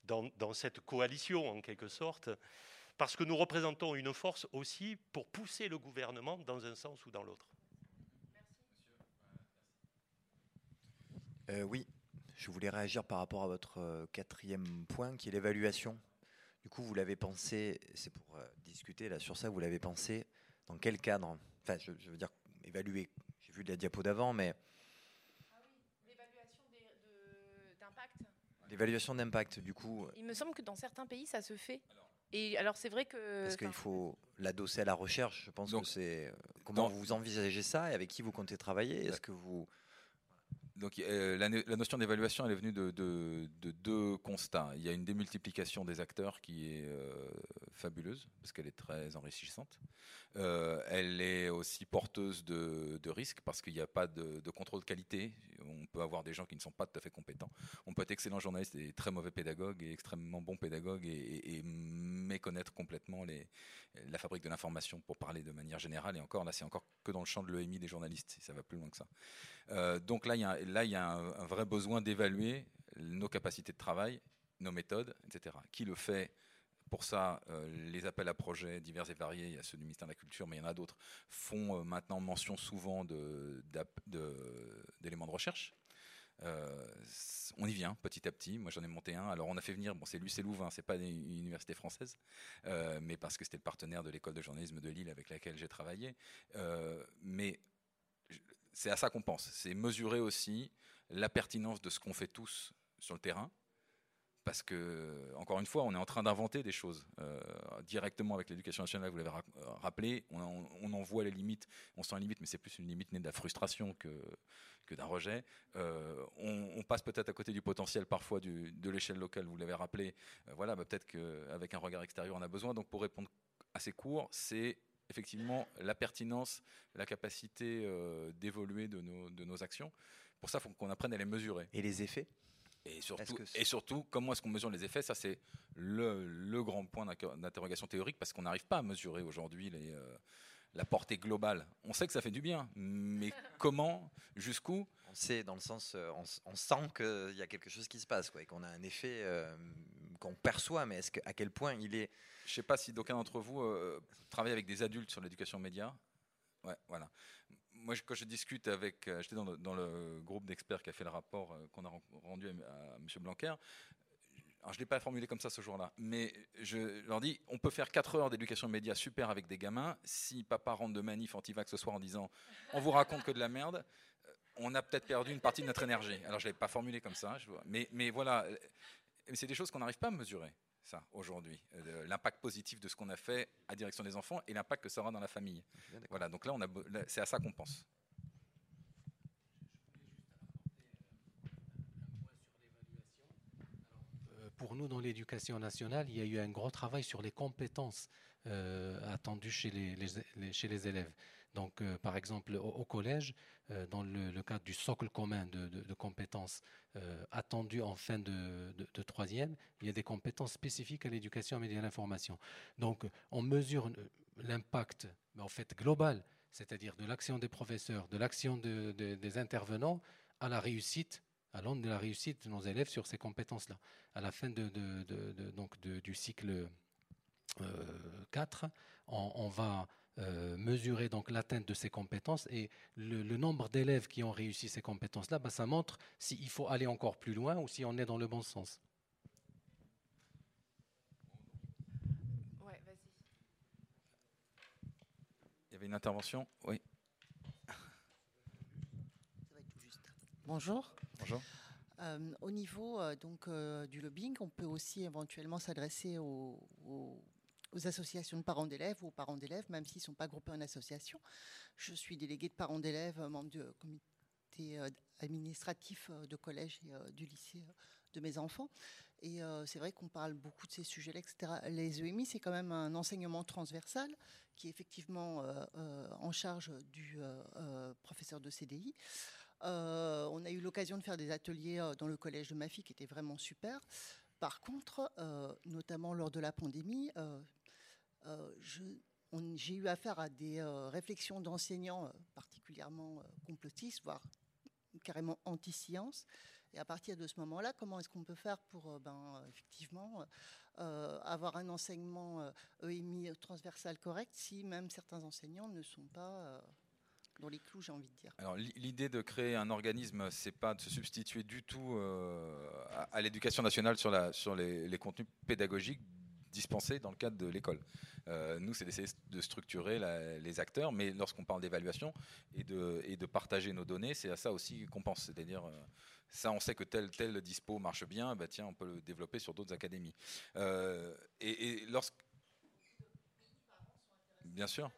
S5: dans, cette coalition en quelque sorte, parce que nous représentons une force aussi pour pousser le gouvernement dans un sens ou dans l'autre.
S8: Euh, oui, je voulais réagir par rapport à votre euh, quatrième point qui est l'évaluation. Du coup, vous l'avez pensé, c'est pour euh, discuter là sur ça, vous l'avez pensé dans quel cadre? Enfin, je, veux dire, évaluer. J'ai vu la diapo d'avant, mais.
S2: Ah oui, l'évaluation d'impact.
S8: L'évaluation d'impact, du coup.
S2: Il me semble que dans certains pays, ça se fait. Et alors, c'est vrai que.
S8: Parce qu'il faut l'adosser à la recherche. Je pense que c'est. Comment vous envisagez ça et avec qui vous comptez travailler? Est-ce que vous
S1: donc euh, la, notion d'évaluation, elle est venue de, deux constats. Il y a une démultiplication des acteurs qui est euh, fabuleuse, parce qu'elle est très enrichissante. Euh, elle est aussi porteuse de, risques, parce qu'il n'y a pas de, contrôle de qualité. On peut avoir des gens qui ne sont pas tout à fait compétents. On peut être excellent journaliste et très mauvais pédagogue, et extrêmement bon pédagogue, et, méconnaître complètement la fabrique de l'information, pour parler de manière générale. Et encore, là, c'est encore que dans le champ de l'EMI des journalistes, ça va plus loin que ça. Donc là, il y a y a un, vrai besoin d'évaluer nos capacités de travail, nos méthodes, etc. Qui le fait pour ça, euh, les appels à projets divers et variés, il y a ceux du ministère de la Culture, mais il y en a d'autres, font euh, maintenant mention souvent d'éléments de, recherche. Euh, on y vient petit à petit. Moi, j'en ai monté un. Alors, on a fait venir, bon, c'est l'UC Louvain, c'est pas une université française, mais parce que c'était le partenaire de l'école de journalisme de Lille avec laquelle j'ai travaillé. mais c'est à ça qu'on pense. C'est mesurer aussi la pertinence de ce qu'on fait tous sur le terrain. Parce que, encore une fois, on est en train d'inventer des choses euh, directement avec l'éducation nationale, vous l'avez rappelé. On, en voit les limites, on sent les limites, mais c'est plus une limite née de la frustration que, d'un rejet. Euh, on, passe peut-être à côté du potentiel parfois de l'échelle locale, vous l'avez rappelé. Euh, voilà, bah, peut-être qu'avec un regard extérieur, on a besoin. Donc, pour répondre assez court, c'est effectivement la pertinence, la capacité euh, d'évoluer de nos, de nos actions. Pour ça, il faut qu'on apprenne à les mesurer.
S8: Et les effets?
S1: Et surtout, et surtout, comment est-ce qu'on mesure les effets? Ça, c'est le, le, grand point d'interrogation théorique parce qu'on n'arrive pas à mesurer aujourd'hui euh, la portée globale. On sait que ça fait du bien, mais comment, jusqu'où
S8: sait, dans le sens, on, on sent qu'il y a quelque chose qui se passe, quoi, et qu'on a un effet qu'on perçoit, mais est-ce que, à quel point il est.
S1: Je ne sais pas si d'aucuns d'entre vous euh, travaillent avec des adultes sur l'éducation média. Ouais, voilà. Moi, quand je discute avec, j'étais dans le, groupe d'experts qui a fait le rapport qu'on a ren- rendu à, à M. Blanquer. Je ne l'ai pas formulé comme ça ce jour-là, mais je leur dis on peut faire 4 heures d'éducation média super avec des gamins. Si papa rentre de manif anti-vax ce soir en disant on vous raconte que de la merde, on a peut-être perdu une partie de notre énergie. Alors, je ne l'avais pas formulé comme ça, je vois. mais, mais voilà, euh, c'est des choses qu'on n'arrive pas à mesurer, ça, aujourd'hui. Euh, L'impact positif de ce qu'on a fait à direction des enfants et l'impact que ça aura dans la famille. Voilà, donc là, on a be- là, c'est à ça qu'on pense.
S4: Euh, Pour nous, dans l'éducation nationale, il y a eu un gros travail sur les compétences euh, attendues chez les, les- les- chez les élèves. Donc, euh, par exemple, au, collège, euh, dans le, cadre du socle commun de, compétences euh, attendues en fin de, troisième, il y a des compétences spécifiques à l'éducation et à l'information. Donc, on mesure l'impact, en fait global, c'est-à-dire de l'action des professeurs, de l'action de- de- des intervenants à la réussite à l'onde de la réussite de nos élèves sur ces compétences-là. À la fin donc du cycle euh, 4, on, on va euh, mesurer donc l'atteinte de ces compétences et le, le nombre d'élèves qui ont réussi ces compétences-là, ben, ça montre s'il faut aller encore plus loin ou si on est dans le bon sens.
S2: Ouais, vas-y.
S1: Il y avait une intervention Oui.
S9: Bonjour.
S1: Bonjour.
S9: Euh, au niveau euh, donc euh, du lobbying, on peut aussi éventuellement s'adresser aux, aux- aux associations de parents d'élèves ou aux parents d'élèves, même s'ils ne sont pas groupés en association. Je suis déléguée de parents d'élèves, euh, membre du comité euh, administratif euh, de collège et euh, du lycée euh, de mes enfants. Et euh, c'est vrai qu'on parle beaucoup de ces sujets-là, etc. Les EMI, c'est quand même un enseignement transversal qui est effectivement euh, euh, en charge du euh, euh, professeur de CDI. Euh, on a eu l'occasion de faire des ateliers euh, dans le collège de ma fille qui étaient vraiment super. Par contre, euh, notamment lors de la pandémie, euh, euh, j'ai eu affaire à des euh, réflexions d'enseignants euh, particulièrement euh, complotistes, voire carrément anti-science. Et à partir de ce moment-là, comment est-ce qu'on peut faire pour euh, ben, euh, effectivement euh, euh, avoir un enseignement euh, EMI transversal correct si même certains enseignants ne sont pas euh, dans les clous, j'ai envie de dire?
S1: Alors l'i- l'idée de créer un organisme, c'est pas de se substituer du tout euh, à, l'éducation nationale sur, les contenus pédagogiques dispensés dans le cadre de l'école. Euh, nous, c'est d'essayer de structurer les acteurs, mais lorsqu'on parle d'évaluation et de, partager nos données, c'est à ça aussi qu'on pense. C'est-à-dire, euh, ça, on sait que tel, tel dispo marche bien, bah tiens, on peut le développer sur d'autres académies. Euh, et lorsque. Bien sûr.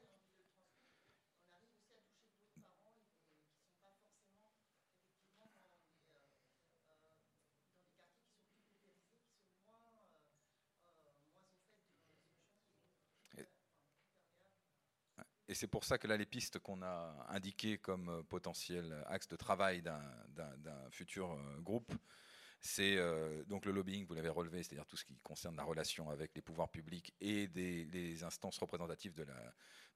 S1: Et c'est pour ça que là, les pistes qu'on a indiquées comme euh, potentiel axe de travail d'un- futur euh, groupe, c'est euh, donc le lobbying, vous l'avez relevé, c'est-à-dire tout ce qui concerne la relation avec les pouvoirs publics et des, les instances représentatives de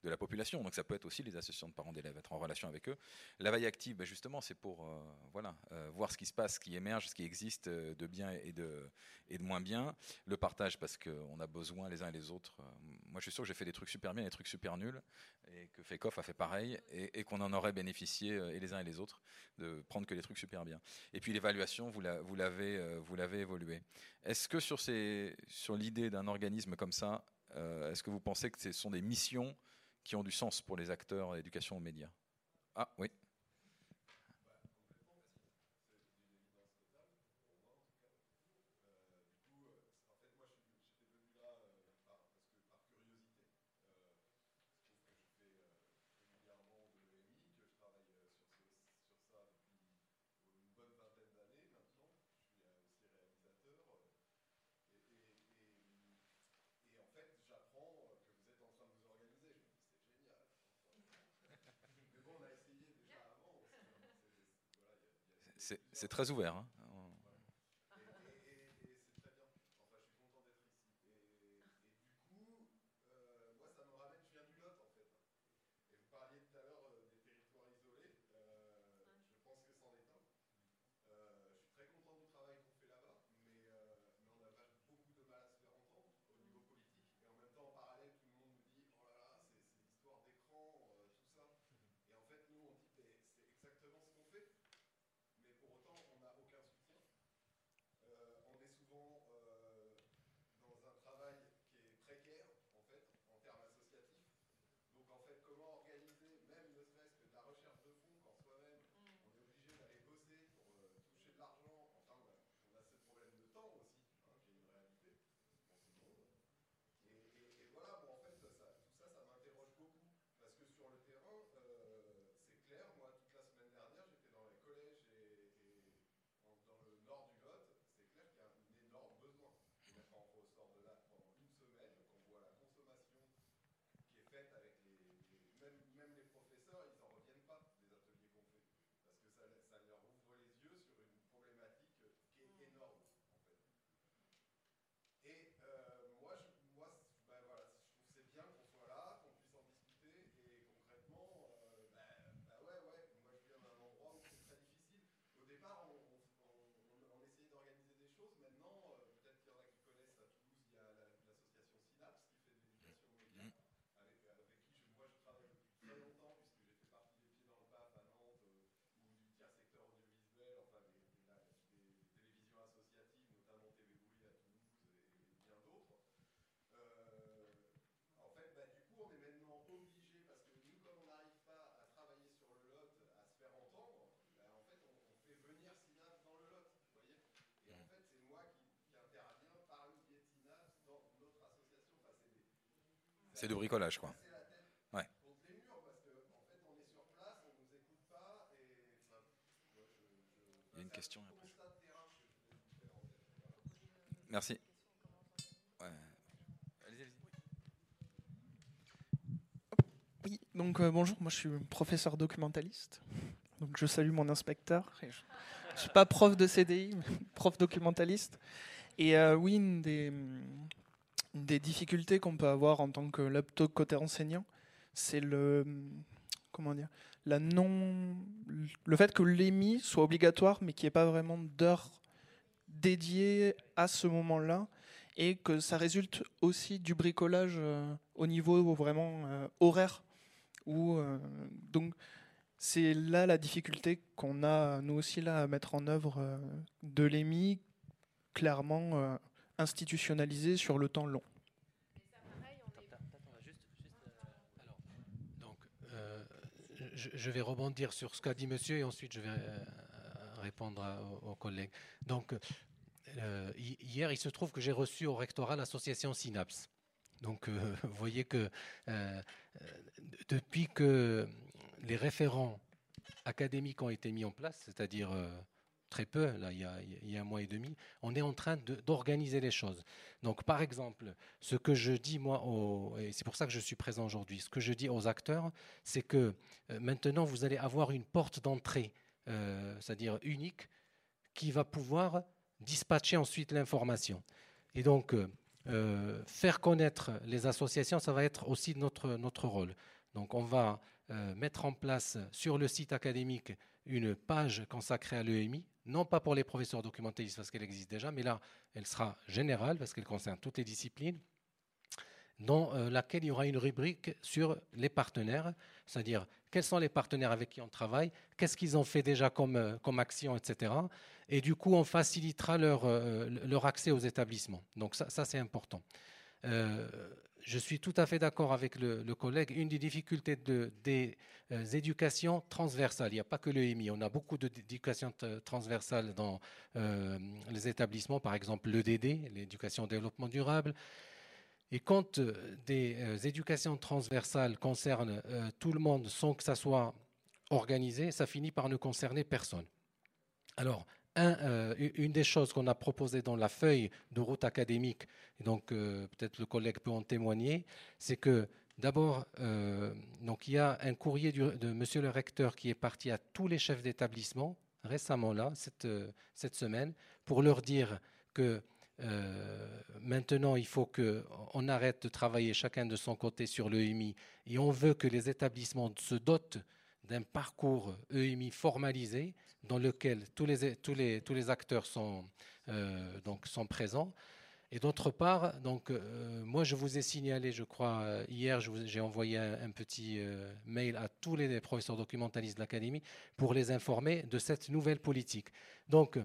S1: la, population. Donc ça peut être aussi les associations de parents d'élèves, être en relation avec eux. La veille active, ben, justement, c'est pour voilà, voir ce qui se passe, ce qui émerge, ce qui existe de bien et de, et de moins bien. Le partage, parce qu'on a besoin les uns et les autres. Moi, je suis sûr que j'ai fait des trucs super bien et des trucs super nuls, et que Fekoff a fait pareil, et, qu'on en aurait bénéficié, euh, et les uns et les autres, de prendre que les trucs super bien. Et puis l'évaluation, vous la- l'avez euh, l'avez évolué. Est-ce que sur, sur l'idée d'un organisme comme ça, euh, est-ce que vous pensez que ce sont des missions qui ont du sens pour les acteurs éducation aux médias? Ah oui. C'est très ouvert. hein. C'est de bricolage, quoi. Ouais. Il y a une question. Merci.
S10: Oui, donc euh, bonjour, moi je suis professeur documentaliste. Donc je salue mon inspecteur. Je ne suis pas prof de CDI, mais *laughs* prof documentaliste. Et euh, oui, une des, des difficultés qu'on peut avoir en tant que laptop côté enseignant, c'est le comment dire la non le fait que l'EMI soit obligatoire mais qu'il n'y ait pas vraiment d'heures dédiées à ce moment-là et que ça résulte aussi du bricolage euh, au niveau vraiment euh, horaire euh, donc c'est là la difficulté qu'on a nous aussi là à mettre en œuvre de l'EMI clairement euh, institutionnalisé sur le temps long.
S4: Je, vais rebondir sur ce qu'a dit monsieur et ensuite je vais euh, répondre aux, collègues. Donc, euh, hi- hier, il se trouve que j'ai reçu au rectorat l'association Synapse. Donc, euh, *laughs* vous voyez que depuis que les référents académiques ont été mis en place, c'est-à-dire très peu, là, il y, a, un mois et demi, on est en train d'organiser les choses. Donc, par exemple, ce que je dis, moi, et c'est pour ça que je suis présent aujourd'hui, ce que je dis aux acteurs, c'est que euh, maintenant, vous allez avoir une porte d'entrée, euh, c'est-à-dire unique, qui va pouvoir dispatcher ensuite l'information. Et donc, euh, faire connaître les associations, ça va être aussi notre, notre rôle. Donc, on va mettre en place sur le site académique une page consacrée à l'EMI, non pas pour les professeurs documentalistes parce qu'elle existe déjà, mais là, elle sera générale parce qu'elle concerne toutes les disciplines, dans euh, laquelle il y aura une rubrique sur les partenaires, c'est-à-dire quels sont les partenaires avec qui on travaille, qu'est-ce qu'ils ont fait déjà comme, euh, action, etc. Et du coup, on facilitera leur, euh, leur accès aux établissements. Donc ça, ça c'est important. Je suis tout à fait d'accord avec le, le collègue. Une des difficultés de, des euh, éducations transversales, il n'y a pas que l'EMI, on a beaucoup d'éducation t- transversale dans euh, les établissements, par exemple l'EDD, l'éducation au développement durable. Et quand euh, des éducations transversales concernent tout le monde sans que ça soit organisé, ça finit par ne concerner personne. Alors, euh, une des choses qu'on a proposées dans la feuille de route académique, et donc euh, peut-être le collègue peut en témoigner, c'est que d'abord, euh, donc il y a un courrier de Monsieur le recteur qui est parti à tous les chefs d'établissement récemment là, cette, cette semaine, pour leur dire que maintenant, il faut qu'on arrête de travailler chacun de son côté sur l'EMI et on veut que les établissements se dotent d'un parcours EMI formalisé dans lequel tous les, tous les, tous les acteurs sont, euh, donc sont présents. Et d'autre part, donc, euh, moi, je vous ai signalé, je crois, euh, hier, j'ai envoyé un, petit mail à tous les professeurs documentalistes de l'Académie pour les informer de cette nouvelle politique. Donc,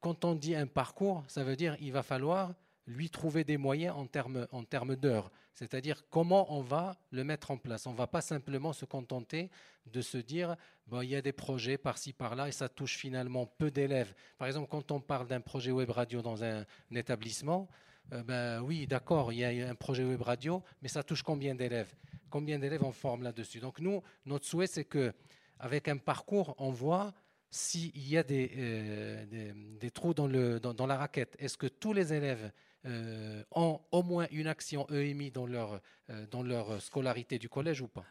S4: quand on dit un parcours, ça veut dire qu'il va falloir lui trouver des moyens en termes, d'heures. C'est-à-dire comment on va le mettre en place. On ne va pas simplement se contenter de se dire, il y a des projets par-ci, par-là, et ça touche finalement peu d'élèves. Par exemple, quand on parle d'un projet web radio dans un, établissement, euh, ben oui, d'accord, il y a un projet web radio, mais ça touche combien d'élèves? Combien d'élèves on forme là-dessus? Donc nous, notre souhait, c'est que avec un parcours, on voit s'il y a des, euh, trous dans la raquette. Est-ce que tous les élèves euh, ont au moins une action EMI dans leur, euh, dans leur scolarité du collège ou pas?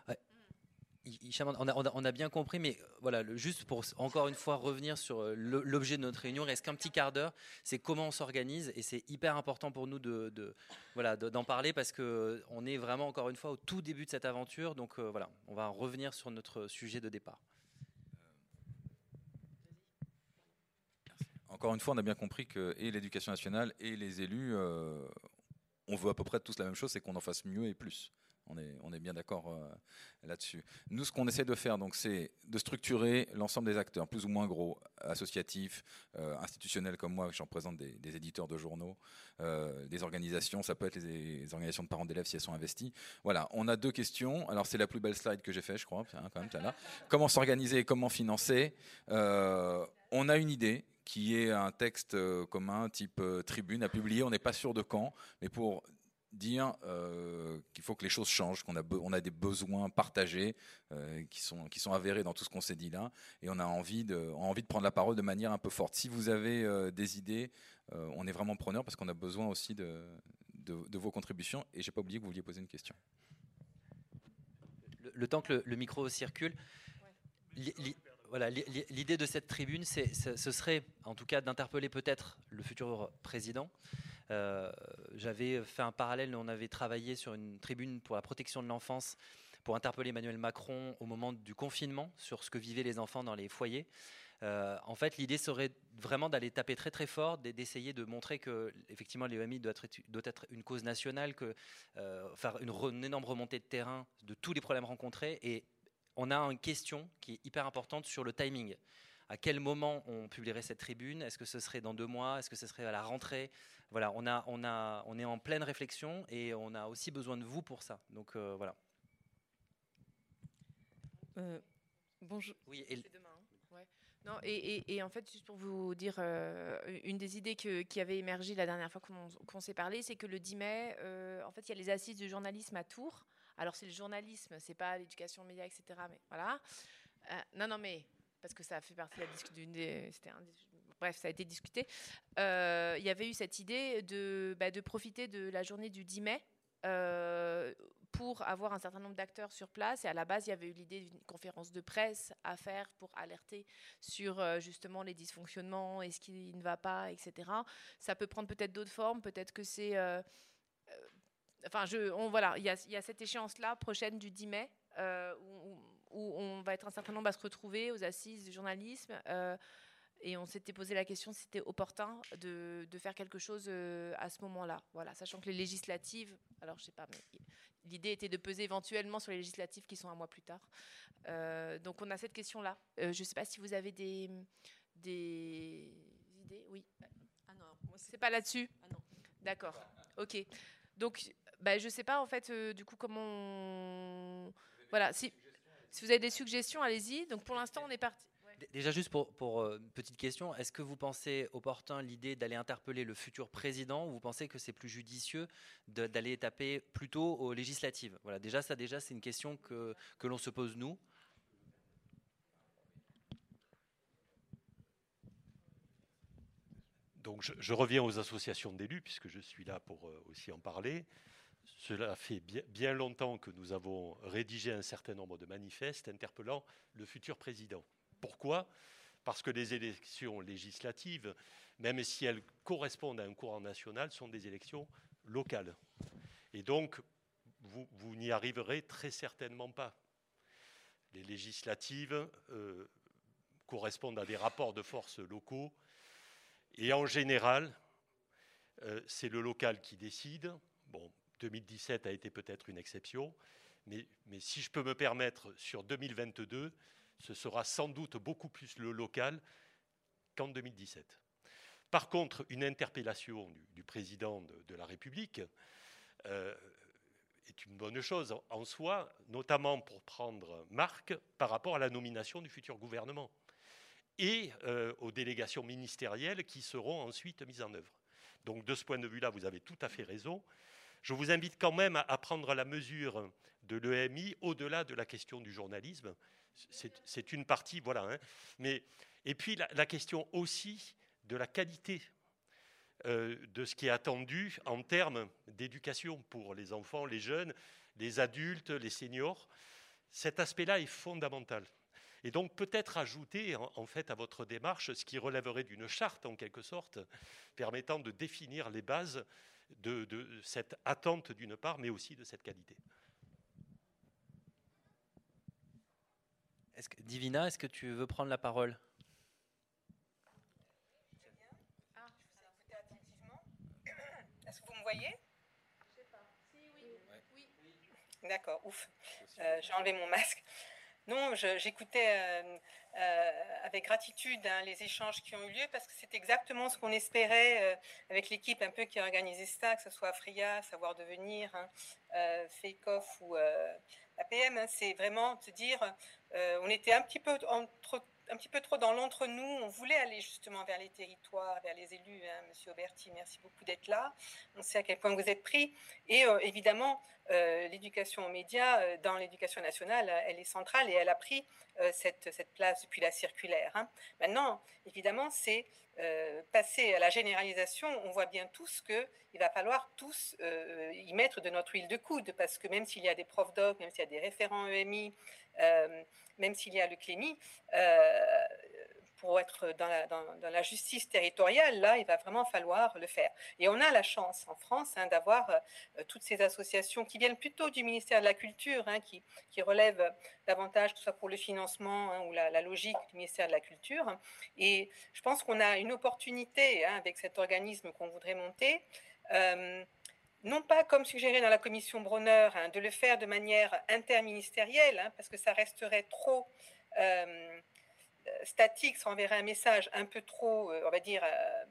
S3: On a, bien compris, mais voilà, juste pour encore une fois revenir sur euh, l'objet de notre réunion, il reste qu'un petit quart d'heure, c'est comment on s'organise, et c'est hyper important pour nous de, voilà, de- d'en parler parce que on est vraiment encore une fois au tout début de cette aventure, donc voilà, on va revenir sur notre sujet de départ.
S1: Encore une fois, on a bien compris que et l'éducation nationale et les élus, euh, on veut à peu près tous la même chose, c'est qu'on en fasse mieux et plus. On est, bien d'accord euh, là-dessus. Nous, ce qu'on essaie de faire, donc, c'est de structurer l'ensemble des acteurs, plus ou moins gros, associatifs, euh, institutionnels comme moi, j'en présente des, des éditeurs de journaux, des organisations, ça peut être les, organisations de parents d'élèves si elles sont investies. Voilà, on a deux questions. Alors, c'est la plus belle slide que j'ai fait, je crois, hein. Comment s'organiser et comment financer? On a une idée qui est un texte euh, commun type euh, tribune à publier. On n'est pas sûr de quand, mais pour dire qu'il faut que les choses changent, qu'on a, on a des besoins partagés qui, sont, qui sont avérés dans tout ce qu'on s'est dit là, et on a envie de, envie de prendre la parole de manière un peu forte. Si vous avez des idées, on est vraiment preneur parce qu'on a besoin aussi de, de, vos contributions. Et j'ai pas oublié que vous vouliez poser une question.
S3: Le, temps que le, micro circule, voilà, l'idée de cette tribune, c'est, ce serait en tout cas d'interpeller peut-être le futur président. Euh, j'avais fait un parallèle, on avait travaillé sur une tribune pour la protection de l'enfance pour interpeller Emmanuel Macron au moment du confinement sur ce que vivaient les enfants dans les foyers. Euh, en fait, l'idée serait vraiment d'aller taper très très fort, d'essayer de montrer que effectivement l'EMI doit être, une cause nationale, que euh, faire une, une, énorme remontée de terrain de tous les problèmes rencontrés. Et on a une question qui est hyper importante sur le timing. À quel moment on publierait cette tribune? Est-ce que ce serait dans deux mois? Est-ce que ce serait à la rentrée? Voilà, on, a, on, a, on est en pleine réflexion et on a aussi besoin de vous pour ça. Donc euh, voilà.
S2: bonjour. Oui, et, non, et, en fait, juste pour vous dire, euh, une des idées qui avait émergé la dernière fois qu'on s'est parlé, c'est que le 10 mai, euh, en fait, il y a les assises du journalisme à Tours. Alors, c'est le journalisme, c'est pas l'éducation média, etc. Mais voilà. Euh, non, non, mais parce que ça fait partie de la discussion. Bref, ça a été discuté. il y avait eu cette idée de, bah, profiter de la journée du 10 mai pour avoir un certain nombre d'acteurs sur place. Et à la base, il y avait eu l'idée d'une conférence de presse à faire pour alerter sur euh, justement les dysfonctionnements et ce qui ne va pas, etc. Ça peut prendre peut-être d'autres formes. Peut-être que c'est. Euh, euh, enfin, je, on, voilà, il y, a, cette échéance-là prochaine du 10 mai où, où, on va être un certain nombre à se retrouver aux assises du journalisme. Et on s'était posé la question si c'était opportun de, de, faire quelque chose à ce moment-là. Voilà, sachant que les législatives, alors je sais pas, mais l'idée était de peser éventuellement sur les législatives qui sont un mois plus tard. Euh, donc on a cette question-là. Euh, je ne sais pas si vous avez des, des idées. Oui. Ah non, c'est pas là-dessus? Ah non. D'accord. Ok. Donc, bah, je ne sais pas en fait euh, du coup comment. Voilà. Si, si vous avez des suggestions, allez-y. Donc pour l'instant, on est parti.
S3: Déjà, juste pour, pour euh, une petite question, est-ce que vous pensez opportun l'idée d'aller interpeller le futur président ou vous pensez que c'est plus judicieux d'aller taper plutôt aux législatives? Voilà, déjà, ça, déjà, c'est une question que, que l'on se pose nous.
S5: Donc, je, reviens aux associations d'élus, puisque je suis là pour euh, aussi en parler. Cela fait bien, longtemps que nous avons rédigé un certain nombre de manifestes interpellant le futur président. Pourquoi? Parce que les élections législatives, même si elles correspondent à un courant national, sont des élections locales. Et donc, vous, n'y arriverez très certainement pas. Les législatives euh, correspondent à des rapports de force locaux. Et en général, euh, c'est le local qui décide. Bon, 2017 a été peut-être une exception, mais, si je peux me permettre, sur 2022, ce sera sans doute beaucoup plus le local qu'en 2017. Par contre, une interpellation du, président de, la République euh, est une bonne chose en soi, notamment pour prendre marque par rapport à la nomination du futur gouvernement et euh, aux délégations ministérielles qui seront ensuite mises en œuvre. Donc de ce point de vue-là, vous avez tout à fait raison. Je vous invite quand même à prendre la mesure de l'EMI au-delà de la question du journalisme, c'est une partie, voilà. Hein. Mais, et puis la, question aussi de la qualité euh, de ce qui est attendu en termes d'éducation pour les enfants, les jeunes, les adultes, les seniors. Cet aspect-là est fondamental. Et donc peut-être ajouter en, fait à votre démarche ce qui relèverait d'une charte en quelque sorte, permettant de définir les bases de cette attente d'une part, mais aussi de cette qualité.
S3: Divina, est-ce que tu veux prendre la parole?
S6: Ah, Est-ce que vous me voyez? Je sais pas. Si, oui. D'accord, ouf. Euh, j'ai enlevé mon masque. Non, j'écoutais euh, avec gratitude hein, les échanges qui ont eu lieu parce que c'est exactement ce qu'on espérait avec l'équipe un peu qui a organisé ça, que ce soit Fria, Savoir Devenir, hein, Fake Off ou APM. Hein, c'est vraiment de dire on était un petit peu entre un petit peu trop dans l'entre-nous. On voulait aller justement vers les territoires, vers les élus. Hein. Monsieur Auberti, merci beaucoup d'être là. On sait à quel point vous êtes pris. Et euh, évidemment, euh, l'éducation aux médias, euh, dans l'éducation nationale, elle est centrale et elle a pris cette, cette, place depuis la circulaire. Hein. Maintenant, évidemment, c'est passer à la généralisation. On voit bien tous qu'il va falloir tous y mettre de notre huile de coude, parce que même s'il y a des profs doc, même s'il y a des référents EMI, même s'il y a le euh, pour être dans la, justice territoriale, là, il va vraiment falloir le faire. Et on a la chance en France hein, d'avoir euh, toutes ces associations qui viennent plutôt du ministère de la Culture, hein, qui, qui, relèvent davantage, que ce soit pour le financement hein, ou la, logique du ministère de la Culture. Et je pense qu'on a une opportunité avec cet organisme qu'on voudrait monter. Euh, non pas comme suggéré dans la commission Bronner, hein, de le faire de manière interministérielle, hein, parce que ça resterait trop euh, statique, ça enverrait un message un peu trop, euh, on va dire, euh,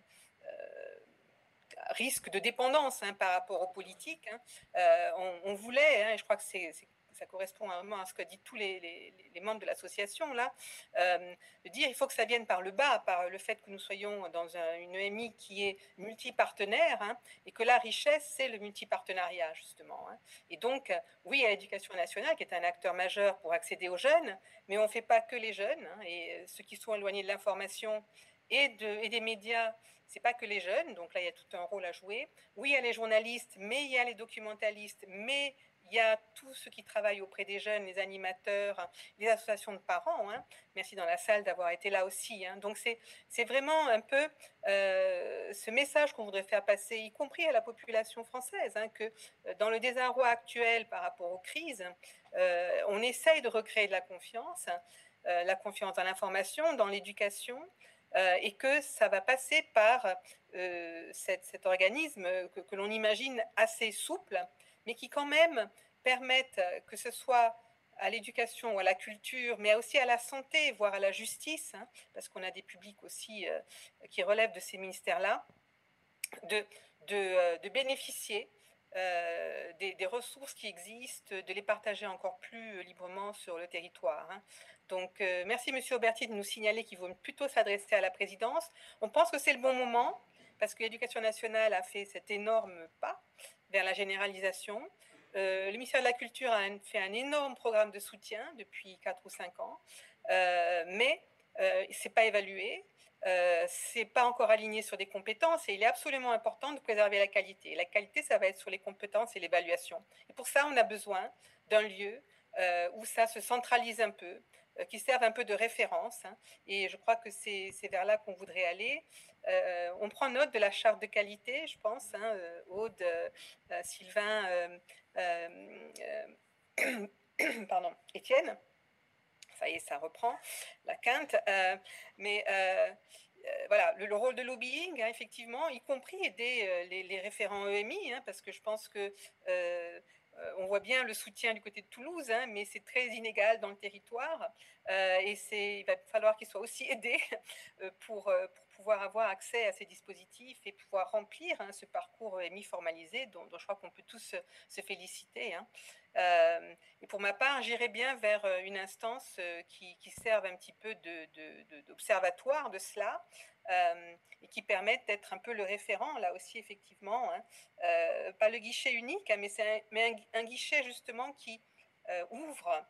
S6: risque de dépendance hein, par rapport aux politiques. On, on, voulait, et je crois que c'est ça correspond vraiment à ce que dit tous les, membres de l'association, là, euh, de dire il faut que ça vienne par le bas, par le fait que nous soyons dans une EMI qui est multipartenaire, hein, et que la richesse, c'est le multipartenariat, justement. Hein. Et donc, oui, à l'éducation nationale, qui est un acteur majeur pour accéder aux jeunes, mais on ne fait pas que les jeunes, hein, et ceux qui sont éloignés de l'information et des médias, c'est pas que les jeunes, donc là il y a tout un rôle à jouer. Oui, il y a les journalistes, mais il y a les documentalistes, mais il y a tous ceux qui travaillent auprès des jeunes, les animateurs, les associations de parents. Hein. Merci dans la salle d'avoir été là aussi. Hein. Donc c'est vraiment un peu euh, ce message qu'on voudrait faire passer, y compris à la population française, hein, que euh, dans le désarroi actuel par rapport aux crises, euh, on essaye de recréer de la confiance, la confiance dans l'information, dans l'éducation. et que ça va passer par cet, organisme que, que l'on imagine assez souple, mais qui quand même permettent euh, que ce soit à l'éducation à la culture, mais aussi à la santé, voire à la justice, hein, parce qu'on a des publics aussi euh, qui relèvent de ces ministères-là, de, euh, bénéficier des, ressources qui existent, de les partager encore plus librement sur le territoire. Hein. Donc, merci Monsieur Auberti de nous signaler qu'il vaut plutôt s'adresser à la présidence. On pense que c'est le bon moment, parce que l'éducation nationale a fait cet énorme pas vers la généralisation. Euh, le ministère de la Culture a fait un énorme programme de soutien depuis 4 ou 5 ans, euh, mais euh, ce n'est pas évalué, euh, ce n'est pas encore aligné sur des compétences et il est absolument important de préserver la qualité. La qualité, ça va être sur les compétences et l'évaluation. Pour ça, on a besoin d'un lieu où ça se centralise un peu, qui serve un peu de référence. Hein. et je crois que c'est vers là qu'on voudrait aller. Euh, on prend note de la charte de qualité, je pense, hein, euh, Aude, euh, Sylvain, *coughs* pardon, Étienne. Ça y est, ça reprend la quinte. mais voilà, le, rôle de lobbying, hein, effectivement, y compris aider les, référents EMI, hein, parce que je pense que on voit bien le soutien du côté de Toulouse, mais c'est très inégal dans le territoire. et il va falloir qu'ils soient aussi *laughs* aidés pour, pouvoir avoir accès à ces dispositifs et pouvoir remplir hein, ce parcours euh, mi-formalisé dont, je crois qu'on peut tous se, féliciter. Hein. Euh, et pour ma part, j'irai bien vers euh, une instance qui, serve un petit peu d'observatoire de, cela et qui permette d'être un peu le référent, là aussi, effectivement. Hein. pas le guichet unique, mais, un, mais un, guichet justement qui ouvre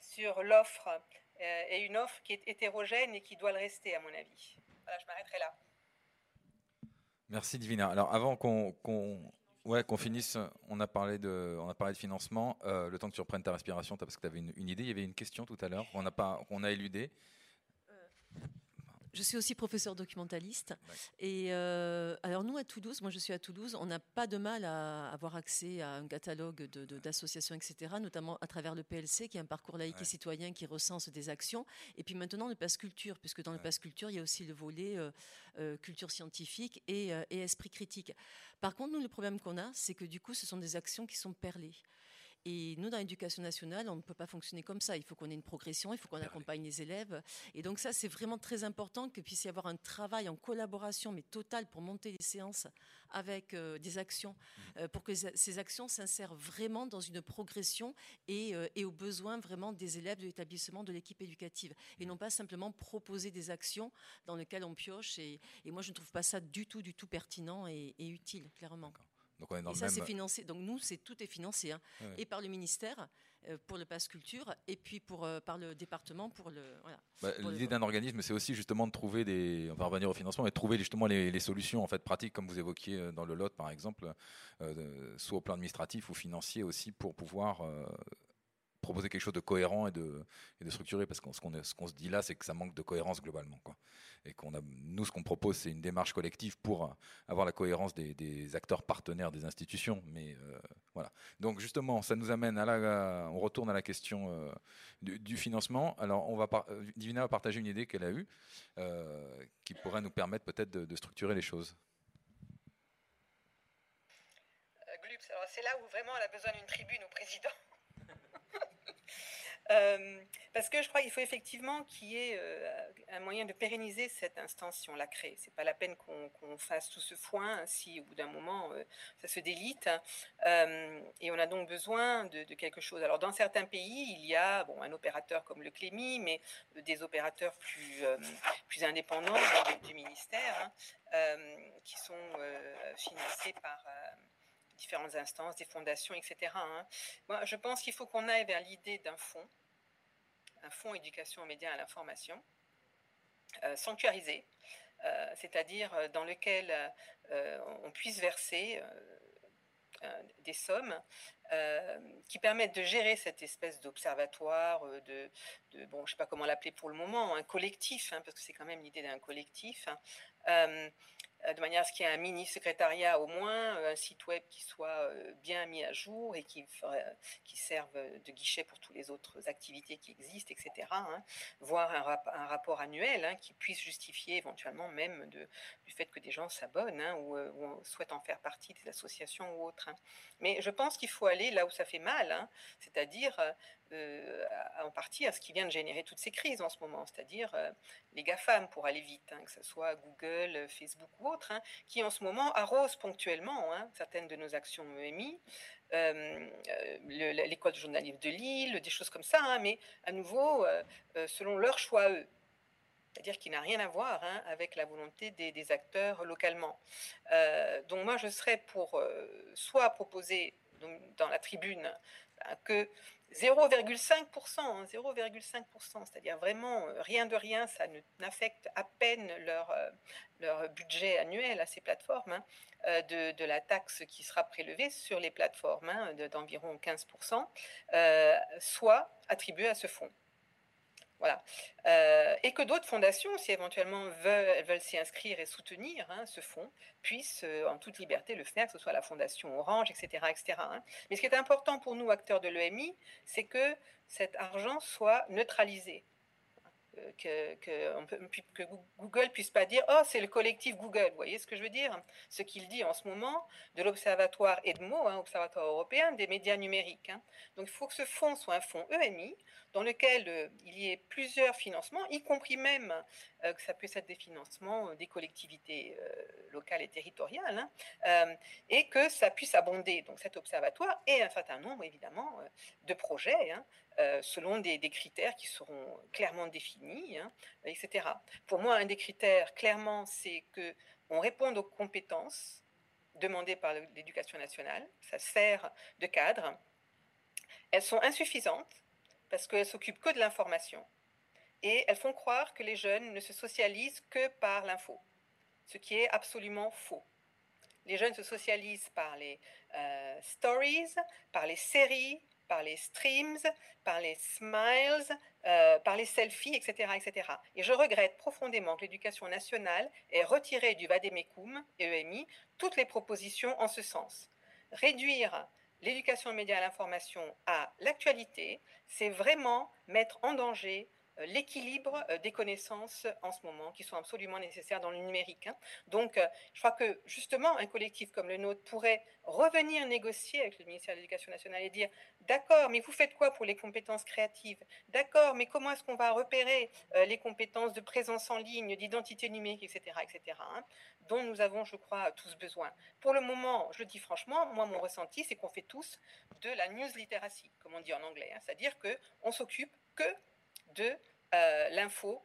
S6: sur l'offre et une offre qui est hétérogène et qui doit le rester, à mon avis je m'arrêterai là.
S1: Merci Divina. Alors avant qu'on ouais, qu'on finisse, on a parlé de, on a parlé de financement. Euh, le temps que tu reprennes ta respiration, parce que tu avais une, idée. Il y avait une question tout à l'heure qu'on a, pas, qu'on a éludée.
S11: Je suis aussi professeur documentaliste. Et euh, alors nous à Toulouse, moi je suis à Toulouse, on n'a pas de mal à avoir accès à un catalogue d'associations, etc., notamment à travers le PLC, qui est un parcours laïque et citoyen qui recense des actions. Et puis maintenant le passe culture, puisque dans le passe culture, il y a aussi le volet euh, euh, culture scientifique et, et esprit critique. Par contre, nous, le problème qu'on a, c'est que du coup, ce sont des actions qui sont perlées. Et nous, dans l'éducation nationale, on ne peut pas fonctionner comme ça. Il faut qu'on ait une progression, il faut qu'on accompagne les élèves. Et donc ça, c'est vraiment très important qu'il puisse y avoir un travail en collaboration, mais total, pour monter les séances avec euh, des actions, mmh. euh, pour que ces actions s'insèrent vraiment dans une progression et, euh, et, aux besoins vraiment des élèves de l'établissement, de l'équipe éducative, et non pas simplement proposer des actions dans lesquelles on pioche. Et, et moi, je ne trouve pas ça du tout, du tout pertinent et, et utile, clairement.
S1: Donc on est dans
S11: et ça, c'est financé. Donc nous, c'est tout est financé, hein. et par le ministère euh, pour le pass culture, et puis pour, euh, par le département pour le.
S1: Bah, l'idée d'un organisme, c'est aussi justement de trouver des. On va revenir au financement, mais de trouver justement les, solutions en fait pratiques, comme vous évoquiez euh, dans le Lot par exemple, soit au plan administratif ou financier aussi, pour pouvoir proposer quelque chose de cohérent et de, structuré, parce que ce qu'on se dit là, c'est que ça manque de cohérence globalement. Quoi. Et qu'on a, nous, ce qu'on propose, c'est une démarche collective pour avoir la cohérence des, acteurs partenaires des institutions. Mais euh, voilà. Donc justement, ça nous amène à la, on retourne à la question euh, du, financement. Alors, on va Divina va partager une idée qu'elle a eue, euh, qui pourrait nous permettre peut-être de, de structurer les choses.
S6: c'est là où vraiment elle a besoin d'une tribune au président. Euh, parce que je crois qu'il faut effectivement qu'il y ait euh, un moyen de pérenniser cette instance si on la crée. C'est pas la peine qu'on fasse tout ce foin si au bout d'un moment euh, ça se délite. et on a donc besoin de, quelque chose. Alors dans certains pays, il y a bon, un opérateur comme le Clémy, mais des opérateurs plus, plus indépendants du, ministère hein, qui sont financés par différentes instances, des fondations, etc. Hein. Moi, je pense qu'il faut qu'on aille vers l'idée d'un fonds, un fonds éducation aux médias et à l'information, euh, sanctuarisé, euh, c'est-à-dire euh, dans lequel on puisse verser des sommes qui permettent de gérer cette espèce d'observatoire, de, bon, je sais pas comment l'appeler pour le moment, un collectif, hein, parce que c'est quand même l'idée d'un collectif, hein, de manière à ce qu'il y ait un mini secrétariat au moins, euh, un site web qui soit euh, bien mis à jour et qui, qui serve de guichet pour toutes les autres activités qui existent, etc. Hein. Voire un, rapport annuel hein, qui puisse justifier éventuellement même de, du fait que des gens s'abonnent hein, ou, souhaitent en faire partie des associations ou autres. Mais je pense qu'il faut aller là où ça fait mal, c'est-à-dire euh, en partie à ce qui vient de générer toutes ces crises en ce moment, c'est-à-dire euh, les GAFAM pour aller vite, hein, que ce soit Google, Facebook ou autres, hein, qui en ce moment arrosent ponctuellement hein, certaines de nos actions EMI, euh, l'école de journalisme de Lille, des choses comme ça, mais à nouveau, selon leur choix eux. C'est-à-dire qu'il n'a rien à voir avec la volonté des, acteurs localement. donc moi, je serais pour soit proposer dans la tribune que 0,5%, 0,5%, hein, c'est-à-dire vraiment euh, rien de rien, ça n'affecte à peine leur, euh, leur budget annuel à ces plateformes, hein, euh, de, de, la taxe qui sera prélevée sur les plateformes hein, d'environ 15%, soit attribuée à ce fonds. Voilà. Euh, et que d'autres fondations, si éventuellement veulent, veulent s'y inscrire et soutenir hein, ce fonds, puissent euh, en toute liberté le faire, que ce soit la fondation Orange, etc. etc. Hein. Mais ce qui est important pour nous, acteurs de l'EMI, c'est que cet argent soit neutralisé. Que, que, Google puisse pas dire oh c'est le collectif Google vous voyez ce que je veux dire? Ce qu'il dit en ce moment de l'observatoire EDMO hein, observatoire européen des médias numériques hein. donc il faut que ce fonds soit un fonds EMI dans lequel euh, il y ait plusieurs financements y compris même que ça puisse être des financements des collectivités locales et territoriales hein, et que ça puisse abonder donc cet observatoire et un certain nombre évidemment de projets euh, selon des, critères qui seront clairement définis, hein, etc. Pour moi, un des critères, clairement, c'est que on réponde aux compétences demandées par l'éducation nationale. Ça sert de cadre. Elles sont insuffisantes parce qu'elles s'occupent que de l'information. Et elles font croire que les jeunes ne se socialisent que par l'info, ce qui est absolument faux. Les jeunes se socialisent par les euh, stories, par les séries, par les streams, par les smiles, euh, par les selfies, etc., etc. Et je regrette profondément que l'éducation nationale ait retiré du Vademecum EMI toutes les propositions en ce sens. Réduire l'éducation média à l'information à l'actualité, c'est vraiment mettre en danger l'équilibre des connaissances en ce moment qui sont absolument nécessaires dans le numérique. Hein. Donc, je crois que justement, un collectif comme le nôtre pourrait revenir négocier avec le ministère de l'Éducation nationale et dire d'accord, mais vous faites quoi pour les compétences créatives? D'accord, mais comment est-ce qu'on va repérer les compétences de présence en ligne, d'identité numérique, etc., etc., hein, dont nous avons, je crois, tous besoin? Pour le moment, je le dis franchement, moi, mon ressenti, c'est qu'on fait tous de la news literacy, comme on dit en anglais, hein. c'est-à-dire qu'on s'occupe que de euh, l'info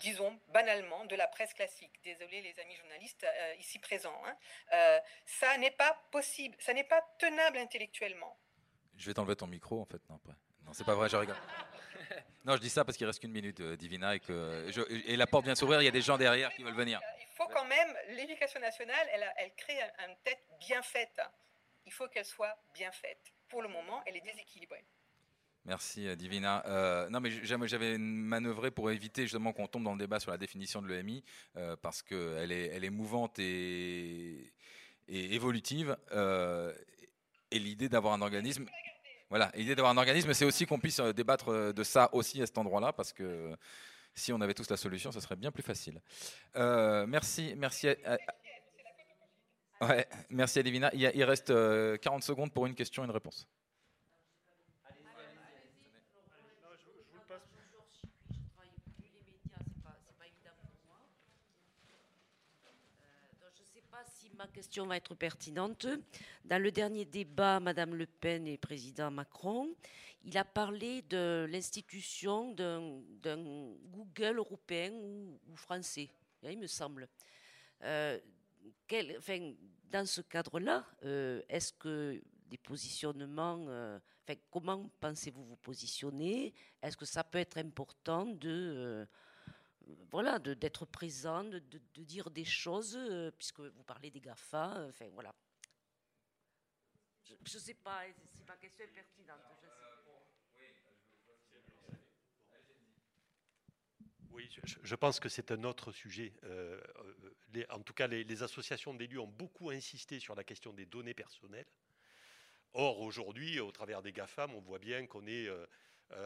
S6: disons banalement, de la presse classique. Désolé les amis journalistes euh, ici présents. Hein. Euh, ça n'est pas possible, ça n'est pas tenable intellectuellement.
S1: Je vais t'enlever ton micro en fait. Non, non c'est pas vrai, je rigole. *laughs* Non, je dis ça parce qu'il reste qu'une minute, Divina, et que et la porte vient s'ouvrir. Il y a des gens derrière qui veulent venir.
S6: Il faut quand même l'éducation nationale, elle, elle crée une tête bien faite. Il faut qu'elle soit bien faite. Pour le moment, elle est déséquilibrée.
S1: Merci euh, Divina. Euh, non mais j'avais manœuvré pour éviter justement qu'on tombe dans le débat sur la définition de l'EMI euh, parce qu'elle est, mouvante et, évolutive. et l'idée d'avoir un organisme, voilà, l'idée d'avoir un organisme, c'est aussi qu'on puisse débattre de ça aussi à cet endroit-là parce que si on avait tous la solution, ce serait bien plus facile. merci, merci. merci à Divina. Il, il reste 40 secondes pour une question et une réponse.
S12: Ma question va être pertinente. Dans le dernier débat, Madame Le Pen et président Macron, il a parlé de l'institution d'un Google européen ou, français, il me semble. Euh, dans ce cadre-là, euh, est-ce que des positionnements, euh, comment pensez-vous vous positionner? Est-ce que ça peut être important de voilà, d'être présent, de, dire des choses, euh, puisque vous parlez des GAFA, euh, enfin voilà. Je ne sais pas, c'est ma question est pertinente.
S5: Oui, je, pense que c'est un autre sujet. Euh, en tout cas, les, associations d'élus ont beaucoup insisté sur la question des données personnelles. Or, aujourd'hui, au travers des GAFAM, on voit bien qu'on n'est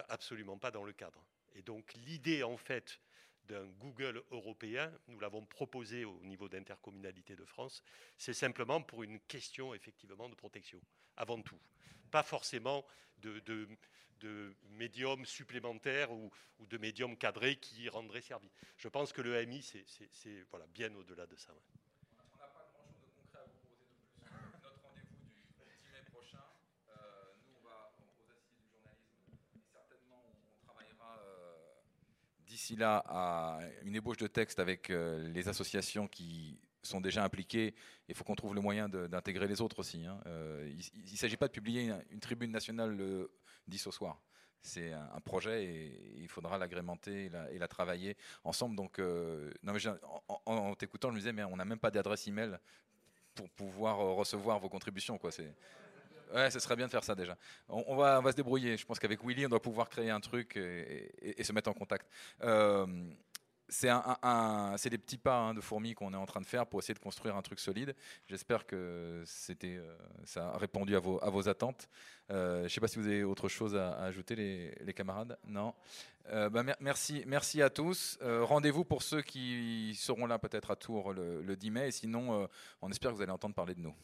S5: absolument pas dans le cadre. Et donc, l'idée, en fait, d'un Google européen, nous l'avons proposé au niveau d'intercommunalité de France, c'est simplement pour une question effectivement de protection, avant tout. Pas forcément de, médiums supplémentaires ou, de médiums cadrés qui rendraient service. Je pense que le MI, c'est bien au-delà de ça.
S1: D'ici là à une ébauche de texte avec euh, les associations qui sont déjà impliquées. Il faut qu'on trouve le moyen d'intégrer les autres aussi. Hein. Euh, il ne s'agit pas de publier une, tribune nationale le 10 au soir. C'est un, projet et il faudra l'agrémenter et, la, travailler ensemble. Donc, euh, non, mais en, en t'écoutant, je me disais, mais on n'a même pas d'adresse email pour pouvoir recevoir vos contributions. Quoi. Ouais, ce serait bien de faire ça déjà. On, va, se débrouiller. Je pense qu'avec Willy, on doit pouvoir créer un truc et, se mettre en contact. Euh, c'est des petits pas hein, de fourmis qu'on est en train de faire pour essayer de construire un truc solide. J'espère que euh, ça a répondu à vos, à vos attentes. Euh, je ne sais pas si vous avez autre chose à, ajouter, les, camarades. Non. Bah, merci, merci à tous. Rendez-vous pour ceux qui seront là peut-être à Tours le, le 10 mai. Et sinon, on espère que vous allez entendre parler de nous.